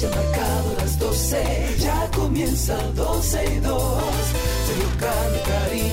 reloj ha marcado las 12, ya comienza 12 y 2. Sergio Carlos, Karina, Larrauri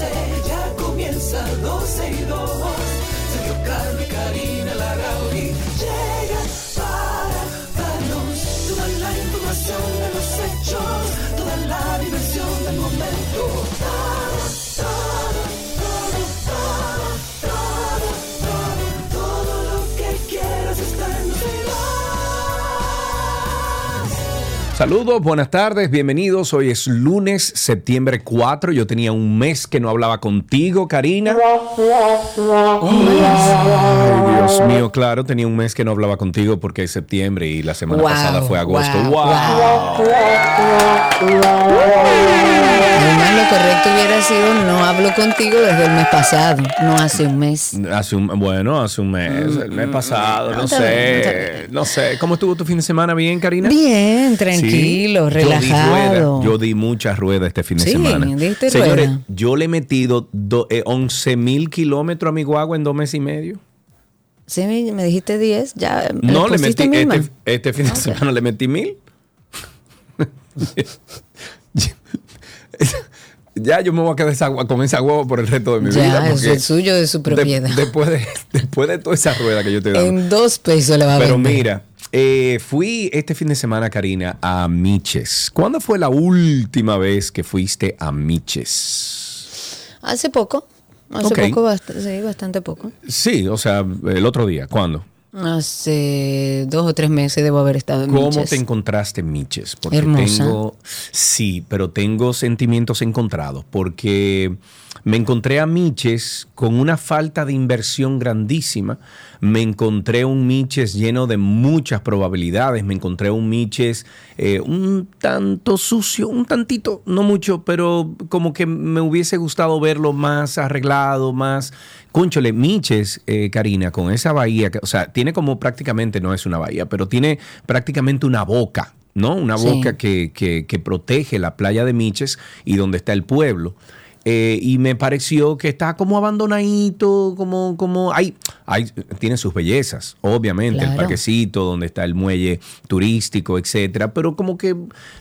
12, ya comienza 12 y 2. Sergio y Karina Larrauri llegan para darnos toda la información de los hechos, toda la diversión Saludos, buenas tardes, bienvenidos. Hoy es lunes, septiembre 4. Yo tenía un mes que no hablaba contigo, Karina. Ay, Dios mío, claro, tenía un mes que no hablaba contigo porque es septiembre y la semana Wow, pasada fue agosto. wow, ¡Wow! Además, lo correcto hubiera sido no hablo contigo desde el mes pasado, no hace un mes. Hace un, bueno, hace un mes, el mes pasado, no Mm, bien, está sé, no sé. ¿Cómo estuvo tu fin de semana? ¿Bien, Karina? Bien, Sí. Tranquilo, Yo di rueda, relajado. Yo di muchas ruedas este fin de Sí, semana. diste Señores, rueda. yo le he metido do- eh, 11 mil kilómetros a mi guagua en dos meses y medio. Sí, me, dijiste 10, ya. No, le metí, este, este fin de semana le metí mil. ya yo me voy a quedar esa con esa guagua por el resto de mi Ya, vida. eso es suyo, de su de- propiedad. después, de, después de toda esa rueda que yo te he dado. En dos pesos le va a Pero vender. mira, eh, fui este fin de semana, Karina, a Miches. ¿Cuándo fue la última vez que fuiste a Miches? Hace poco. Hace poco, bast- sí, bastante poco. Sí, o sea, el otro día. ¿Cuándo? Hace dos o tres meses debo haber estado en ¿Cómo Miches. te encontraste en Miches? Porque Hermosa. tengo, sí, pero tengo sentimientos encontrados porque me encontré a Miches con una falta de inversión grandísima. Me encontré un Miches lleno de muchas probabilidades. Me encontré un Miches eh, un tanto sucio, un tantito, no mucho, pero como que me hubiese gustado verlo más arreglado, más... Cónchole, Miches, eh, Karina, con esa bahía, que- o sea, tiene como prácticamente, no es una bahía, pero tiene prácticamente una boca, ¿no? Una Sí. boca que, que- que protege la playa de Miches y donde está el pueblo. Eh, y me pareció que está como abandonadito, como, como, hay, hay, tiene sus bellezas, obviamente, el parquecito, donde está el muelle turístico, etcétera, pero como que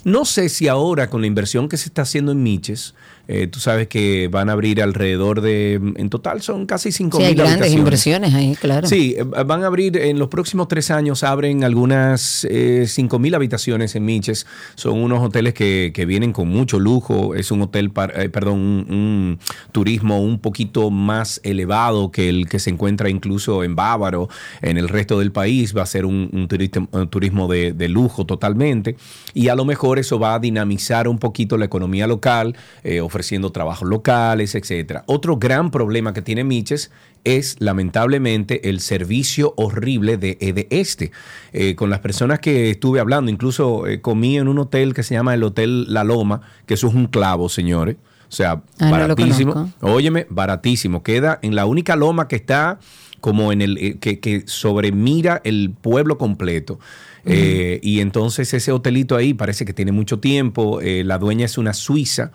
no sé si ahora con la inversión que se está haciendo en Miches, eh, tú sabes que van a abrir alrededor de, en total son casi 5 Sí, mil hay grandes inversiones ahí, claro. Sí, eh, van a abrir en los próximos tres años, abren algunas eh, 5 mil habitaciones en Miches. Son unos hoteles que, que vienen con mucho lujo. Es un hotel, par- eh, perdón, un, un turismo un poquito más elevado que el que se encuentra incluso en Bávaro, en el resto del país. Va a ser un, un turista- un turismo de, de lujo totalmente. Y a lo mejor eso va a dinamizar un poquito la economía local, eh, ofreciendo trabajos locales, etcétera. Otro gran problema que tiene Miches es lamentablemente el servicio horrible de, eh, de este. Eh, con las personas que estuve hablando, incluso eh, comí en un hotel que se llama el Hotel La Loma, que eso es un clavo, señores. O sea, Ah, no baratísimo. conozco. Óyeme, baratísimo. Queda en la única loma que está como en el eh, que, que sobremira el pueblo completo. Eh, y entonces ese hotelito ahí parece que tiene mucho tiempo. eh, la dueña es una suiza.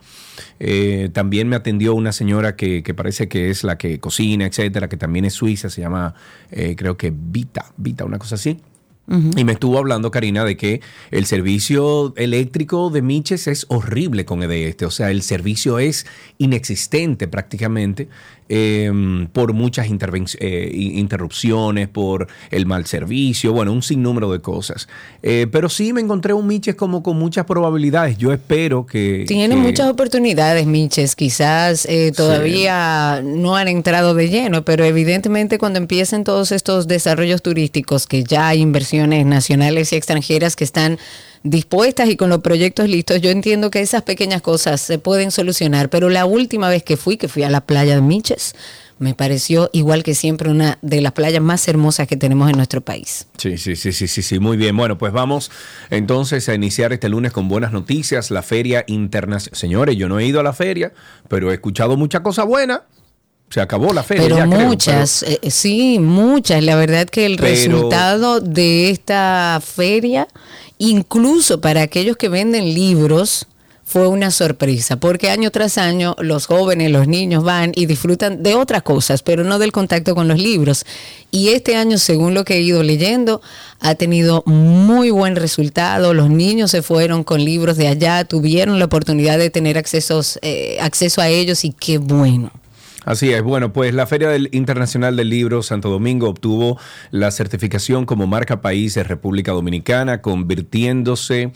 También me atendió una señora que, que parece que es la que cocina, etcétera, que también es suiza. Se llama, creo que Vita, Vita, una cosa así. Y me estuvo hablando, Karina, de que el servicio eléctrico de Miches es horrible con este. O sea, el servicio es inexistente prácticamente eh, por muchas eh, interrupciones, por el mal servicio, bueno, un sinnúmero de cosas. Eh, pero sí me encontré un Miches como con muchas probabilidades. Yo espero que... Tiene que- muchas oportunidades, Miches. Quizás eh, todavía no han entrado de lleno, pero evidentemente cuando empiecen todos estos desarrollos turísticos, que ya hay inversiones nacionales y extranjeras que están dispuestas y con los proyectos listos, yo entiendo que esas pequeñas cosas se pueden solucionar. Pero la última vez que fui, que fui a la playa de Miches, me pareció igual que siempre una de las playas más hermosas que tenemos en nuestro país. Sí, sí, sí, sí, sí, sí, muy bien. Bueno, pues vamos entonces a iniciar este lunes con buenas noticias. La Feria Internacional. Señores, yo no he ido a la feria, pero he escuchado mucha cosa buena. Se acabó la feria. Pero ya creo, muchas, eh, sí, muchas. La verdad que el Pero- resultado de esta feria, incluso para aquellos que venden libros, fue una sorpresa, porque año tras año los jóvenes, los niños van y disfrutan de otras cosas, pero no del contacto con los libros. Y este año, según lo que he ido leyendo, ha tenido muy buen resultado. Los niños se fueron con libros de allá, tuvieron la oportunidad de tener accesos, eh, acceso a ellos y qué bueno. Así es, bueno, pues la Feria del Internacional del Libro Santo Domingo obtuvo la certificación como marca país de República Dominicana, convirtiéndose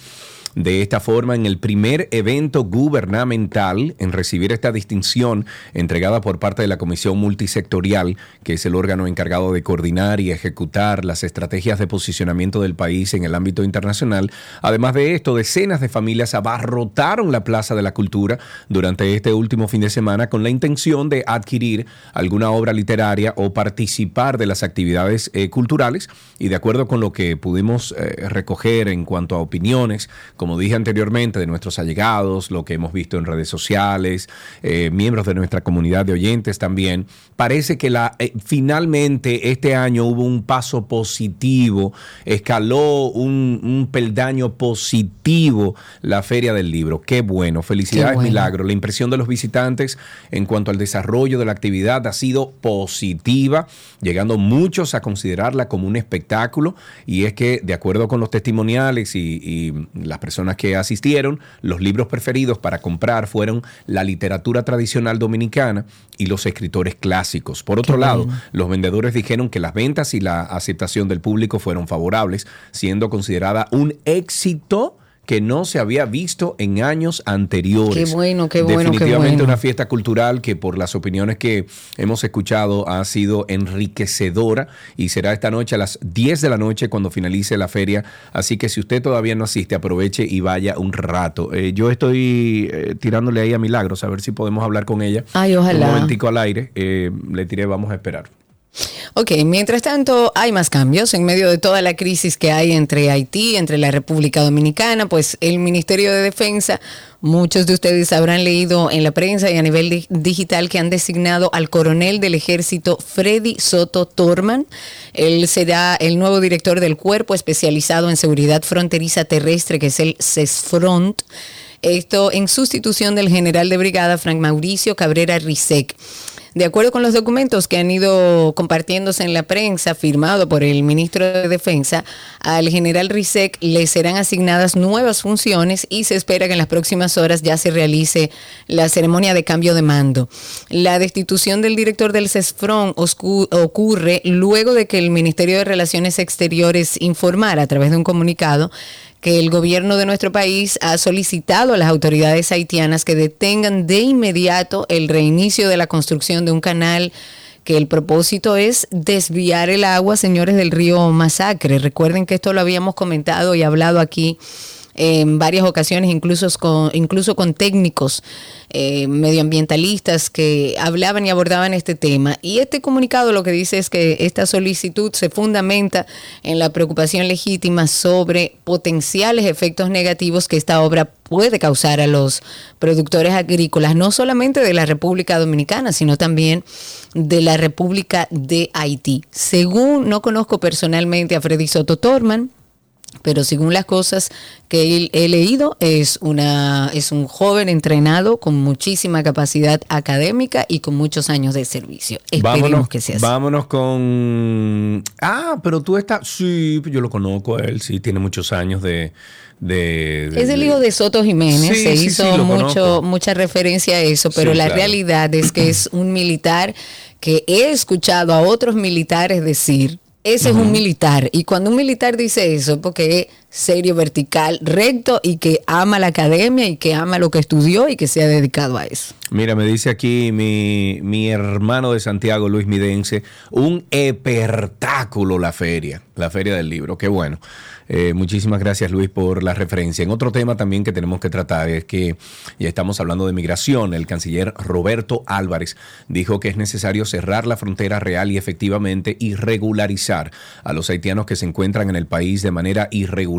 de esta forma en el primer evento gubernamental en recibir esta distinción entregada por parte de la Comisión Multisectorial, que es el órgano encargado de coordinar y ejecutar las estrategias de posicionamiento del país en el ámbito internacional. Además de esto, decenas de familias abarrotaron la Plaza de la Cultura durante este último fin de semana con la intención de adquirir alguna obra literaria o participar de las actividades eh, culturales y de acuerdo con lo que pudimos eh, recoger en cuanto a opiniones, como dije anteriormente, de nuestros allegados, lo que hemos visto en redes sociales, eh, miembros de nuestra comunidad de oyentes también, parece que la, eh, finalmente este año hubo un paso positivo, escaló un, un peldaño positivo la Feria del Libro. Qué bueno, felicidades Qué bueno. Milagro. La impresión de los visitantes en cuanto al desarrollo de la actividad ha sido positiva, llegando muchos a considerarla como un espectáculo y es que de acuerdo con los testimoniales y, y las personas que asistieron, los libros preferidos para comprar fueron la literatura tradicional dominicana y los escritores clásicos. Por otro Qué lado, los vendedores dijeron que las ventas y la aceptación del público fueron favorables, siendo considerada un éxito que no se había visto en años anteriores. Qué bueno, qué bueno, qué Definitivamente bueno. una fiesta cultural que por las opiniones que hemos escuchado ha sido enriquecedora y será esta noche a las 10 de la noche cuando finalice la feria. Así que si usted todavía no asiste, aproveche y vaya un rato. Eh, yo estoy eh, tirándole ahí a Milagros a ver si podemos hablar con ella. Ay, ojalá. Un momentico al aire. Eh, le tiré, vamos a esperar. Ok, mientras tanto hay más cambios en medio de toda la crisis que hay entre Haití, entre la República Dominicana, pues el Ministerio de Defensa, muchos de ustedes habrán leído en la prensa y a nivel di- digital que han designado al coronel del ejército Freddy Soto Torman. Él será el nuevo director del cuerpo especializado en seguridad fronteriza terrestre, que es el CESFRONT. Esto en sustitución del general de brigada Frank Mauricio Cabrera Rizek. De acuerdo con los documentos que han ido compartiéndose en la prensa, firmado por el ministro de Defensa, al general Rizek le serán asignadas nuevas funciones y se espera que en las próximas horas ya se realice la ceremonia de cambio de mando. La destitución del director del CESFRON ocurre luego de que el Ministerio de Relaciones Exteriores informara a través de un comunicado que el gobierno de nuestro país ha solicitado a las autoridades haitianas que detengan de inmediato el reinicio de la construcción de un canal que el propósito es desviar el agua, señores, del río Masacre. Recuerden que esto lo habíamos comentado y hablado aquí en varias ocasiones, incluso con, incluso con técnicos eh, medioambientalistas que hablaban y abordaban este tema. Y este comunicado lo que dice es que esta solicitud se fundamenta en la preocupación legítima sobre potenciales efectos negativos que esta obra puede causar a los productores agrícolas, no solamente de la República Dominicana, sino también de la República de Haití. Según, no conozco personalmente a Freddy Soto Torman, pero según las cosas que he, leído, es, una, es un joven entrenado con muchísima capacidad académica y con muchos años de servicio. Esperemos Vámonos, que sea así. vámonos con... Ah, pero tú estás... Sí, yo lo conozco a él, sí, tiene muchos años de... de- de- Es el hijo de Soto Jiménez, Sí, se sí, hizo sí, mucho, conozco. mucha referencia a eso, pero la claro. realidad es que es un militar que he escuchado a otros militares decir, ese es un militar, y cuando un militar dice eso, porque serio, vertical, recto y que ama la academia y que ama lo que estudió y que se ha dedicado a eso. Mira, me dice aquí mi, mi hermano de Santiago, Luis Midense, un epertáculo la feria, la feria del libro, qué bueno. Eh, muchísimas gracias Luis por la referencia. En otro tema también que tenemos que tratar es que ya estamos hablando de migración. El canciller Roberto Álvarez dijo que es necesario cerrar la frontera real y efectivamente y regularizar a los haitianos que se encuentran en el país de manera irregular,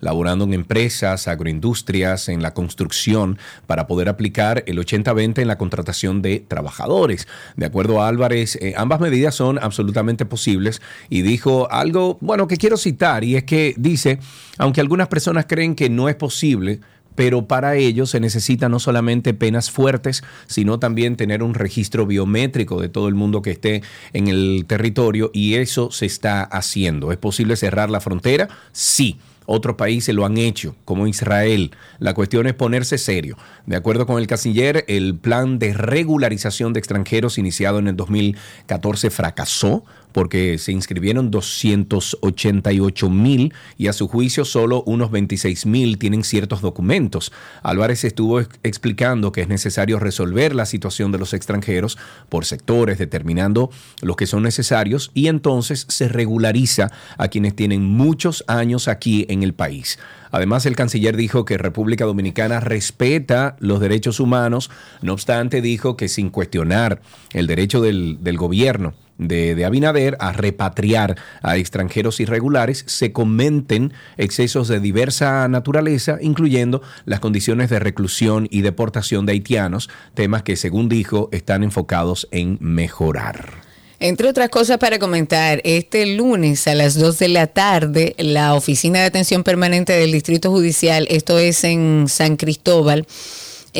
laborando en empresas, agroindustrias, en la construcción, para poder aplicar el 80-20 en la contratación de trabajadores. De acuerdo a Álvarez, eh, ambas medidas son absolutamente posibles y dijo algo, bueno, que quiero citar y es que dice, aunque algunas personas creen que no es posible, pero para ello se necesita no solamente penas fuertes, sino también tener un registro biométrico de todo el mundo que esté en el territorio y eso se está haciendo. ¿Es posible cerrar la frontera? Sí. Otros países lo han hecho, como Israel. La cuestión es ponerse serio. De acuerdo con el canciller, el plan de regularización de extranjeros iniciado en el 2014 fracasó porque se inscribieron 288 mil y a su juicio solo unos 26 mil tienen ciertos documentos. Álvarez estuvo explicando que es necesario resolver la situación de los extranjeros por sectores, determinando los que son necesarios y entonces se regulariza a quienes tienen muchos años aquí en el país. Además, el canciller dijo que República Dominicana respeta los derechos humanos, no obstante dijo que sin cuestionar el derecho del, del gobierno de, Abinader a repatriar a extranjeros irregulares, se comenten excesos de diversa naturaleza, incluyendo las condiciones de reclusión y deportación de haitianos, temas que, según dijo, están enfocados en mejorar. Entre otras cosas para comentar, este lunes a las 2 de la tarde, la Oficina de Atención Permanente del Distrito Judicial, esto es en San Cristóbal,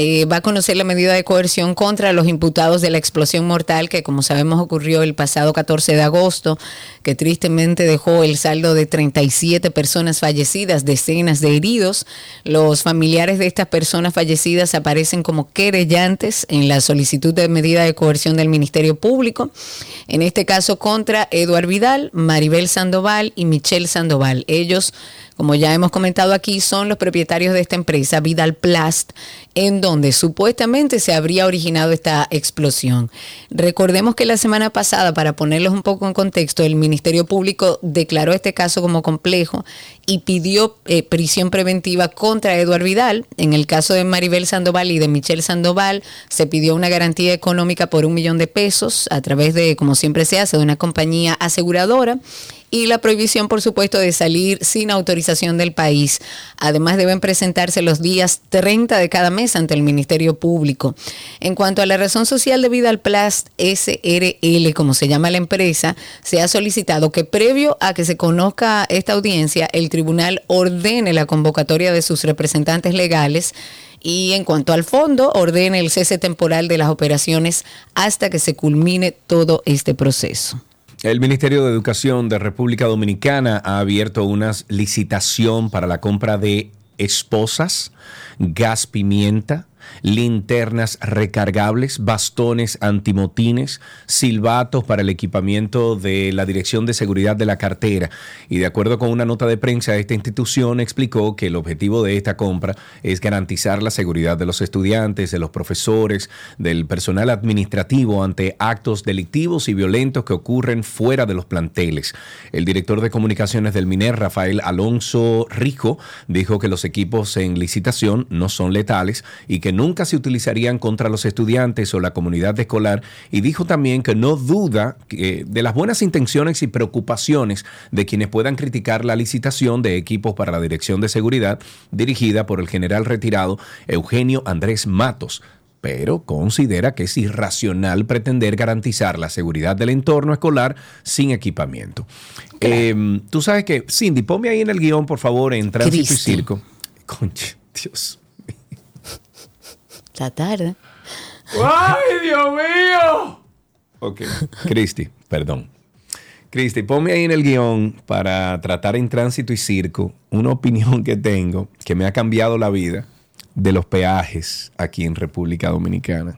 eh, va a conocer la medida de coerción contra los imputados de la explosión mortal que, como sabemos, ocurrió el pasado 14 de agosto, que tristemente dejó el saldo de 37 personas fallecidas, decenas de heridos. Los familiares de estas personas fallecidas aparecen como querellantes en la solicitud de medida de coerción del Ministerio Público, en este caso contra Eduard Vidal, Maribel Sandoval y Michelle Sandoval. Ellos como ya hemos comentado aquí, son los propietarios de esta empresa, Vidal Plast, en donde supuestamente se habría originado esta explosión. Recordemos que la semana pasada, para ponerlos un poco en contexto, el Ministerio Público declaró este caso como complejo y pidió eh, prisión preventiva contra Eduard Vidal. En el caso de Maribel Sandoval y de Michelle Sandoval, se pidió una garantía económica por un millón de pesos a través de, como siempre se hace, de una compañía aseguradora y la prohibición, por supuesto, de salir sin autorización del país. Además, deben presentarse los días 30 de cada mes ante el Ministerio Público. En cuanto a la razón social de Vidal Plast SRL, como se llama la empresa, se ha solicitado que previo a que se conozca esta audiencia, el tribunal ordene la convocatoria de sus representantes legales y en cuanto al fondo, ordene el cese temporal de las operaciones hasta que se culmine todo este proceso. El Ministerio de Educación de República Dominicana ha abierto una licitación para la compra de esposas, gas pimienta, linternas recargables, bastones antimotines, silbatos para el equipamiento de la Dirección de Seguridad de la Cartera. Y de acuerdo con una nota de prensa, esta institución explicó que el objetivo de esta compra es garantizar la seguridad de los estudiantes, de los profesores, del personal administrativo ante actos delictivos y violentos que ocurren fuera de los planteles. El director de comunicaciones del MINER, Rafael Alonso Rico, dijo que los equipos en licitación no son letales y que nunca se utilizarían contra los estudiantes o la comunidad escolar y dijo también que no duda de las buenas intenciones y preocupaciones de quienes puedan criticar la licitación de equipos para la Dirección de Seguridad dirigida por el general retirado Eugenio Andrés Matos pero considera que es irracional pretender garantizar la seguridad del entorno escolar sin equipamiento. Em, tú sabes que, Cindy, ponme ahí en el guion, por favor, en Tránsito y Circo. Conche, Dios Está tarde. ¡Ay, Dios mío! Ok, Cristi, perdón. Cristi, ponme ahí en el guion para tratar en tránsito y circo una opinión que tengo que me ha cambiado la vida de los peajes aquí en República Dominicana.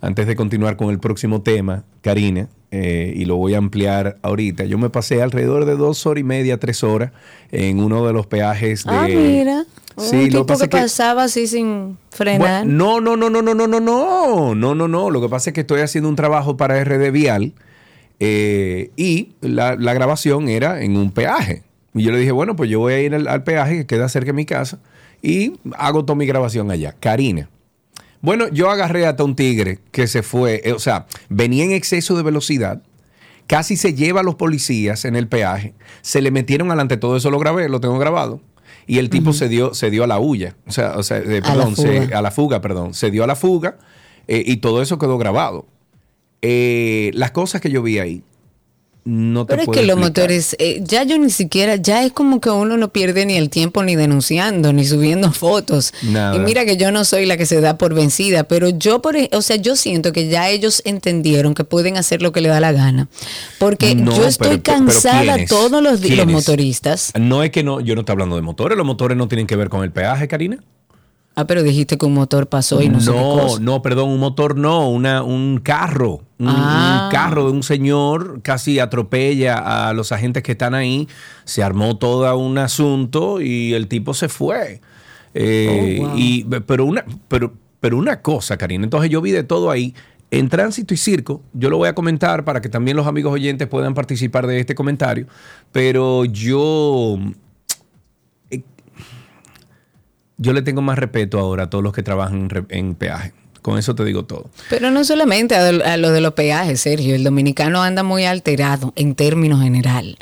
Antes de continuar con el próximo tema, Karina, eh, y lo voy a ampliar ahorita. Yo me pasé alrededor de dos horas y media, tres horas en uno de los peajes de... Ah, mira. Sí, un lo tipo que que, pasaba así sin frenar. No, no, no, no, no, no, no, no, no, no, no. Lo que pasa es que estoy haciendo un trabajo para RD Vial eh, y la, la grabación era en un peaje. Y yo le dije, bueno, pues yo voy a ir al, al peaje que queda cerca de mi casa y hago toda mi grabación allá. Karina. Bueno, yo agarré hasta un tigre que se fue, eh, o sea, venía en exceso de velocidad, casi se lleva a los policías en el peaje, se le metieron adelante, todo eso lo grabé, lo tengo grabado. Y el tipo se dio, se dio a la huya, o sea, o sea, eh, A la perdón, se- fuga. a la fuga, perdón, se dio a la fuga eh, y todo eso quedó grabado. Eh, las cosas que yo vi ahí, no te Pero es que los motores, eh, ya yo ni siquiera, ya es como que uno no pierde ni el tiempo ni denunciando, ni subiendo fotos. Nada. Y mira que yo no soy la que se da por vencida, pero yo, por, o sea, yo siento que ya ellos entendieron que pueden hacer lo que le da la gana. Porque No, yo estoy pero- pero- pero cansada ¿quiénes? todos los días, los motoristas. No es que no, yo no estoy hablando de motores, los motores no tienen que ver con el peaje, Karina. Ah, pero dijiste que un motor pasó y no, sé qué no, cosa. no, perdón, un motor no, una, un carro. Un, Ah. un carro de un señor casi atropella a los agentes que están ahí. Se armó todo un asunto y el tipo se fue. Eh, Oh, wow. y, pero, una, pero, pero una cosa, Karina, entonces yo vi de todo ahí. En tránsito y circo, yo lo voy a comentar para que también los amigos oyentes puedan participar de este comentario, pero yo yo le tengo más respeto ahora a todos los que trabajan en, en peaje. Con eso te digo todo. Pero no solamente a, a lo de los peajes, Sergio. El dominicano anda muy alterado en términos general.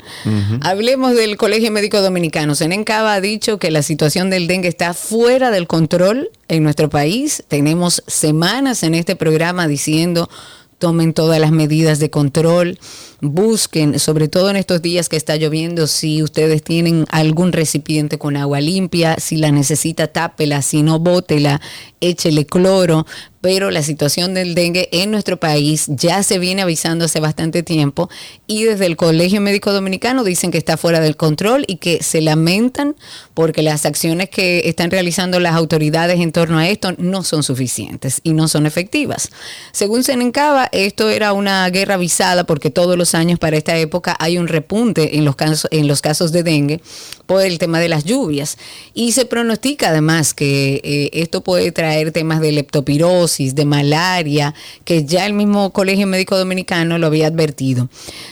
Hablemos del Colegio Médico Dominicano. Senencaba ha dicho que la situación del dengue está fuera del control en nuestro país. Tenemos semanas en este programa diciendo tomen todas las medidas de control, busquen, sobre todo en estos días que está lloviendo, si ustedes tienen algún recipiente con agua limpia, si la necesita, tápela, si no, bótela, échele cloro. Pero la situación del dengue en nuestro país ya se viene avisando hace bastante tiempo y desde el Colegio Médico Dominicano dicen que está fuera del control y que se lamentan porque las acciones que están realizando las autoridades en torno a esto no son suficientes y no son efectivas. Según Senencaba, esto era una guerra avisada porque todos los años para esta época hay un repunte en los casos, en los casos de dengue por el tema de las lluvias. Y se pronostica además que eh, esto puede traer temas de leptopirosis, de malaria, que ya el mismo Colegio Médico Dominicano lo había advertido.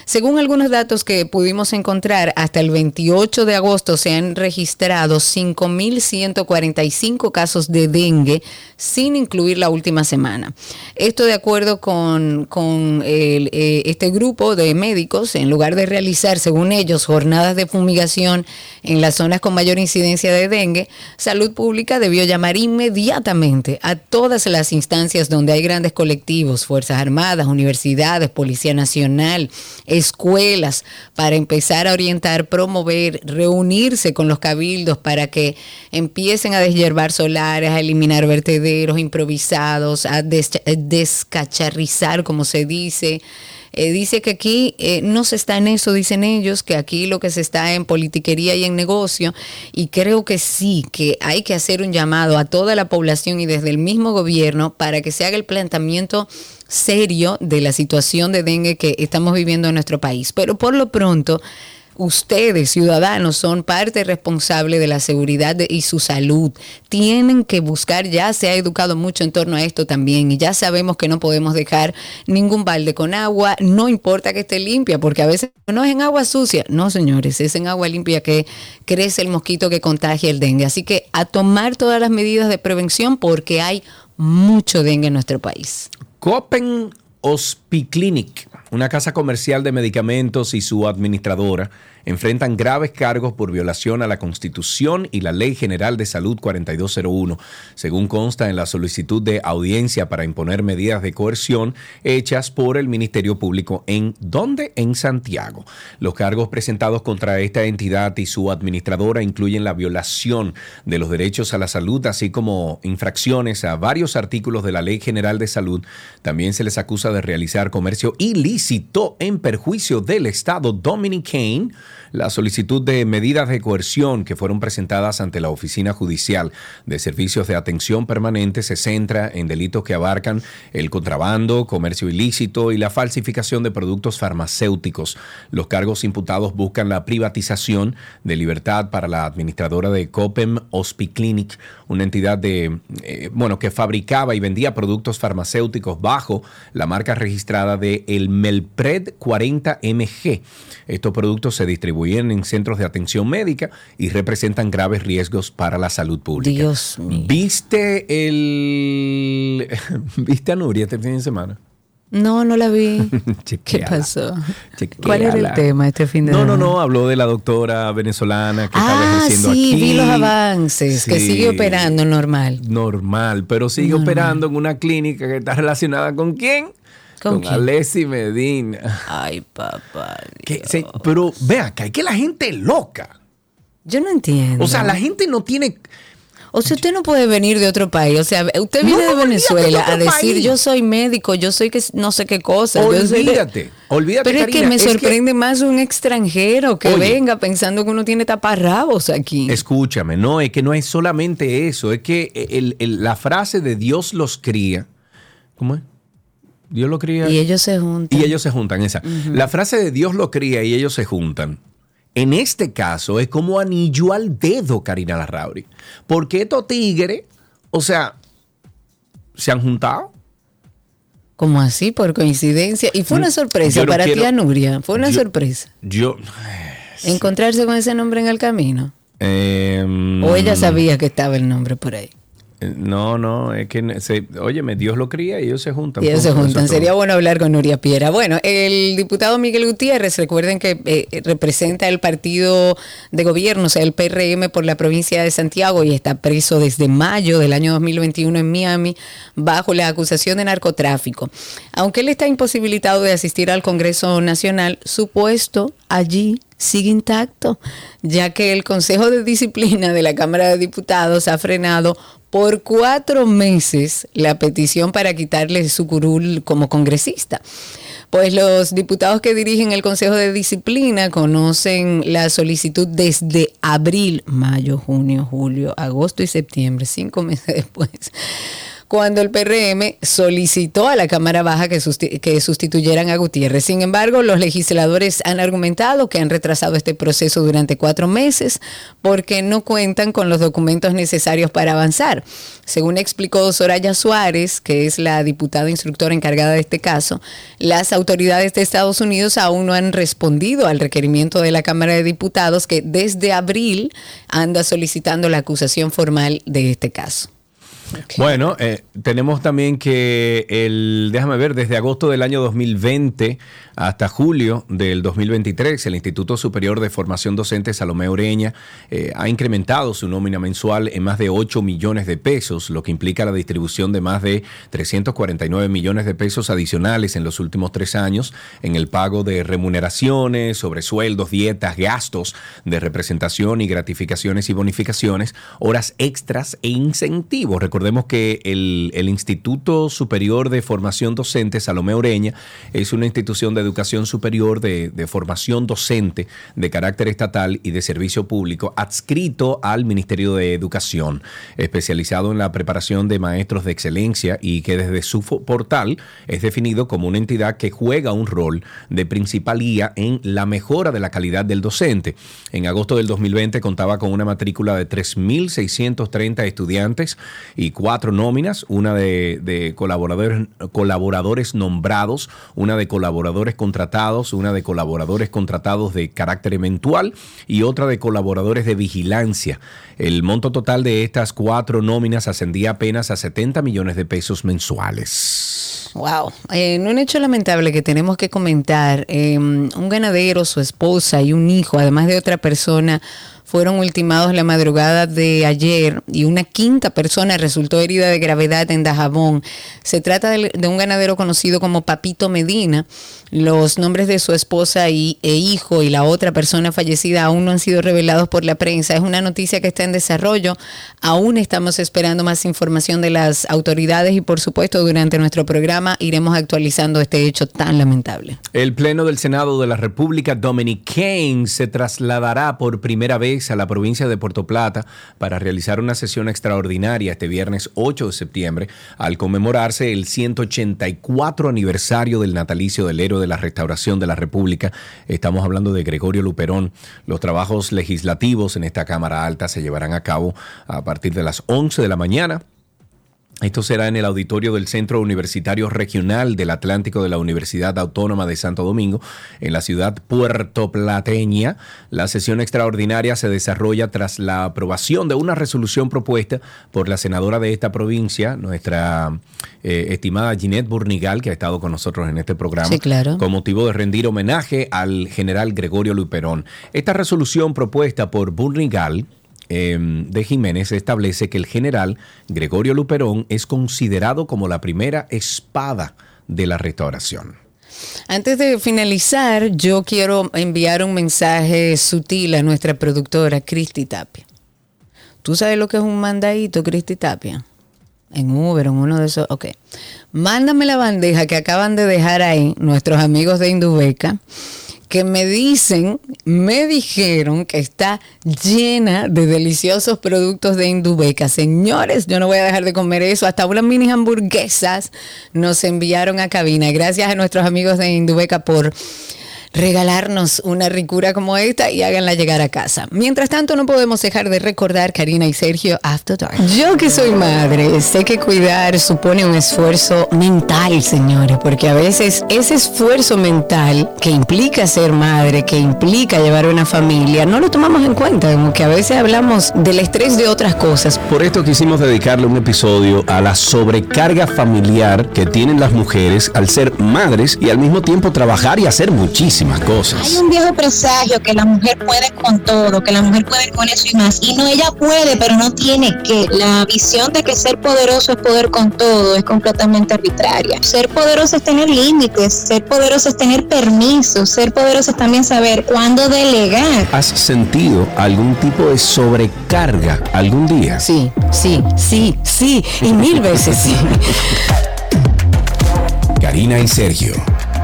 Según algunos datos que pudimos encontrar, hasta el 28 de agosto se han registrado 5.145 casos de dengue, sin incluir la última semana. Esto de acuerdo con, con eh, este grupo de médicos, en lugar de realizar, según ellos, jornadas de fumigación en las zonas con mayor incidencia de dengue, Salud Pública debió llamar inmediatamente a todas las instancias donde hay grandes colectivos, Fuerzas Armadas, universidades, Policía Nacional, escuelas, para empezar a orientar, promover, reunirse con los cabildos para que empiecen a deshiervar solares, a eliminar vertederos improvisados, a des- descacharrizar, como se dice. Eh, dice que aquí eh, no se está en eso, dicen ellos, que aquí lo que se está en politiquería y en negocio. Y creo que sí, que hay que hacer un llamado a toda la población y desde el mismo gobierno para que se haga el planteamiento serio de la situación de dengue que estamos viviendo en nuestro país. Pero por lo pronto, ustedes, ciudadanos, son parte responsable de la seguridad y su salud. Tienen que buscar, ya se ha educado mucho en torno a esto también y ya sabemos que no podemos dejar ningún balde con agua, no importa que esté limpia, porque a veces no es en agua sucia. No, señores, es en agua limpia que crece el mosquito que contagia el dengue. Así que a tomar todas las medidas de prevención porque hay mucho dengue en nuestro país. Copen Hospiclinic, una casa comercial de medicamentos y su administradora, enfrentan graves cargos por violación a la Constitución y la Ley General de Salud 4201, según consta en la solicitud de audiencia para imponer medidas de coerción hechas por el Ministerio Público en ¿dónde? En Santiago. Los cargos presentados contra esta entidad y su administradora incluyen la violación de los derechos a la salud, así como infracciones a varios artículos de la Ley General de Salud. También se les acusa de realizar comercio ilícito en perjuicio del Estado dominicano La solicitud de medidas de coerción que fueron presentadas ante la Oficina Judicial de Servicios de Atención Permanente se centra en delitos que abarcan el contrabando, comercio ilícito y la falsificación de productos farmacéuticos. Los cargos imputados buscan la privatización de libertad para la administradora de Copem Hospiclinic, una entidad de, eh, bueno, que fabricaba y vendía productos farmacéuticos bajo la marca registrada de el Melpred 40 MG. Estos productos se distribuyen en centros de atención médica y representan graves riesgos para la salud pública. Dios mío. ¿Viste el ¿Viste a Nuria este fin de semana? No, no la vi. ¿Qué pasó? ¿Cuál era el tema este fin de No, no, semana? no, habló de la doctora venezolana que estaba Ah, ejerciendo sí, aquí. vi los avances, que Sí. sigue operando normal. Normal, pero sigue operando en una clínica que está relacionada con quién? ¿Con quién? Alessi Medina. Ay, papá. Que se- pero ve acá, es que la gente es loca. Yo no entiendo. O sea, la gente no tiene. O sea, usted no puede venir de otro país. O sea, usted viene No, de olvídate Venezuela de a decir, país. yo soy médico, yo soy que no sé qué cosa. soy de-". Olvídate, olvídate. Pero es que me sorprende más un extranjero que Oye. venga pensando que uno tiene taparrabos aquí. Escúchame, no, es que no es solamente eso, es que el- el- la frase de Dios los cría, ¿cómo es? Dios lo cría y ellos se juntan. y ellos se juntan, esa. La frase de Dios lo cría y ellos se juntan. En este caso es como anillo al dedo, Karina Larrauri. Porque estos tigres, o sea, se han juntado. Como así, por coincidencia. Y fue una sorpresa Yo no para quiero- tía Nuria. Fue una yo- sorpresa. Yo. Encontrarse con ese nombre en el camino. em, O ella sabía que estaba el nombre por ahí. Eh, No, no, es que, se, óyeme, Dios lo cría y ellos se juntan. Y ellos se juntan. Sería bueno hablar con Nuria Piera. Bueno, el diputado Miguel Gutiérrez, recuerden que eh, representa el partido de gobierno, o sea, el PRM por la provincia de Santiago y está preso desde mayo del año 2021 en Miami bajo la acusación de narcotráfico. Aunque él está imposibilitado de asistir al Congreso Nacional, su puesto allí sigue intacto, ya que el Consejo de Disciplina de la Cámara de Diputados ha frenado por cuatro meses la petición para quitarle su curul como congresista. Pues los diputados que dirigen el Consejo de Disciplina conocen la solicitud desde abril, mayo, junio, julio, agosto y septiembre, cinco meses después cuando el PRM solicitó a la Cámara Baja que, susti- que sustituyeran a Gutiérrez. Sin embargo, los legisladores han argumentado que han retrasado este proceso durante cuatro meses porque no cuentan con los documentos necesarios para avanzar. Según explicó Soraya Suárez, que es la diputada instructora encargada de este caso, las autoridades de Estados Unidos aún no han respondido al requerimiento de la Cámara de Diputados que desde abril anda solicitando la acusación formal de este caso. Bueno, eh, tenemos también que el, déjame ver, desde agosto del año 2020 hasta julio del 2023, el Instituto Superior de Formación Docente Salomé Oreña eh, ha incrementado su nómina mensual en más de 8 millones de pesos, lo que implica la distribución de más de 349 millones de pesos adicionales en los últimos tres años en el pago de remuneraciones, sobresueldos, dietas, gastos de representación y gratificaciones y bonificaciones, horas extras e incentivos. Recordemos que el, Instituto Superior de Formación Docente Salomé Oreña es una institución de educación superior de, formación docente de carácter estatal y de servicio público adscrito al Ministerio de Educación, especializado en la preparación de maestros de excelencia y que desde su portal es definido como una entidad que juega un rol de principal guía en la mejora de la calidad del docente. En agosto del 2020 contaba con una matrícula de 3.630 estudiantes y cuatro nóminas, una de, de colaboradores, colaboradores nombrados, una de colaboradores contratados, una de colaboradores contratados de carácter eventual y otra de colaboradores de vigilancia. El monto total de estas cuatro nóminas ascendía apenas a 70 millones de pesos mensuales. Wow. En un hecho lamentable que tenemos que comentar, eh, un ganadero, su esposa y un hijo, además de otra persona, fueron ultimados la madrugada de ayer y una quinta persona resultó herida de gravedad en Dajabón. Se trata de un ganadero conocido como Papito Medina, Los nombres de su esposa y, e hijo y la otra persona fallecida aún no han sido revelados por la prensa. Es una noticia que está en desarrollo. Aún estamos esperando más información de las autoridades y por supuesto durante nuestro programa iremos actualizando este hecho tan lamentable. El Pleno del Senado de la República Dominicana se trasladará por primera vez a la provincia de Puerto Plata para realizar una sesión extraordinaria este viernes 8 de septiembre al conmemorarse el 184 aniversario del natalicio del héroe de la Restauración de la República. Estamos hablando de Gregorio Luperón. Los trabajos legislativos en esta Cámara Alta se llevarán a cabo a partir de las 11 de la mañana esto será en el auditorio del Centro Universitario Regional del Atlántico de la Universidad Autónoma de Santo Domingo, en la ciudad puertoplateña. La sesión extraordinaria se desarrolla tras la aprobación de una resolución propuesta por la senadora de esta provincia, nuestra eh, estimada Ginette Burnigal, que ha estado con nosotros en este programa, con motivo de rendir homenaje al general Gregorio Luperón. Esta resolución propuesta por Burnigal Em, de Jiménez establece que el general Gregorio Luperón es considerado como la primera espada de la restauración. Antes de finalizar, yo quiero enviar un mensaje sutil a nuestra productora, Cristi Tapia. ¿Tú sabes lo que es un mandadito, Cristi Tapia? En Uber, en uno de esos. Ok. Mándame la bandeja que acaban de dejar ahí nuestros amigos de Indubeca que me dicen, me dijeron que está llena de deliciosos productos de Indubeca. Señores, yo no voy a dejar de comer eso. Hasta unas mini hamburguesas nos enviaron a cabina. Gracias a nuestros amigos de Indubeca por regalarnos una ricura como esta y háganla llegar a casa. Mientras tanto, no podemos dejar de recordar Karina y Sergio After Dark. Yo que soy madre, sé que cuidar supone un esfuerzo mental, señores, porque a veces ese esfuerzo mental que implica ser madre, que implica llevar una familia, no lo tomamos en cuenta, como que a veces hablamos del estrés de otras cosas. Por esto quisimos dedicarle un episodio a la sobrecarga familiar que tienen las mujeres al ser madres y al mismo tiempo trabajar y hacer muchísimo cosas. Hay un viejo presagio que la mujer puede con todo, que la mujer puede con eso y más. Y no, ella puede, pero no tiene que. La visión de que ser poderoso es poder con todo es completamente arbitraria. Ser poderoso es tener límites, ser poderoso es tener permisos, ser poderoso es también saber cuándo delegar. ¿Has sentido algún tipo de sobrecarga algún día? Sí, sí, sí, sí, y mil veces sí. Karina y Sergio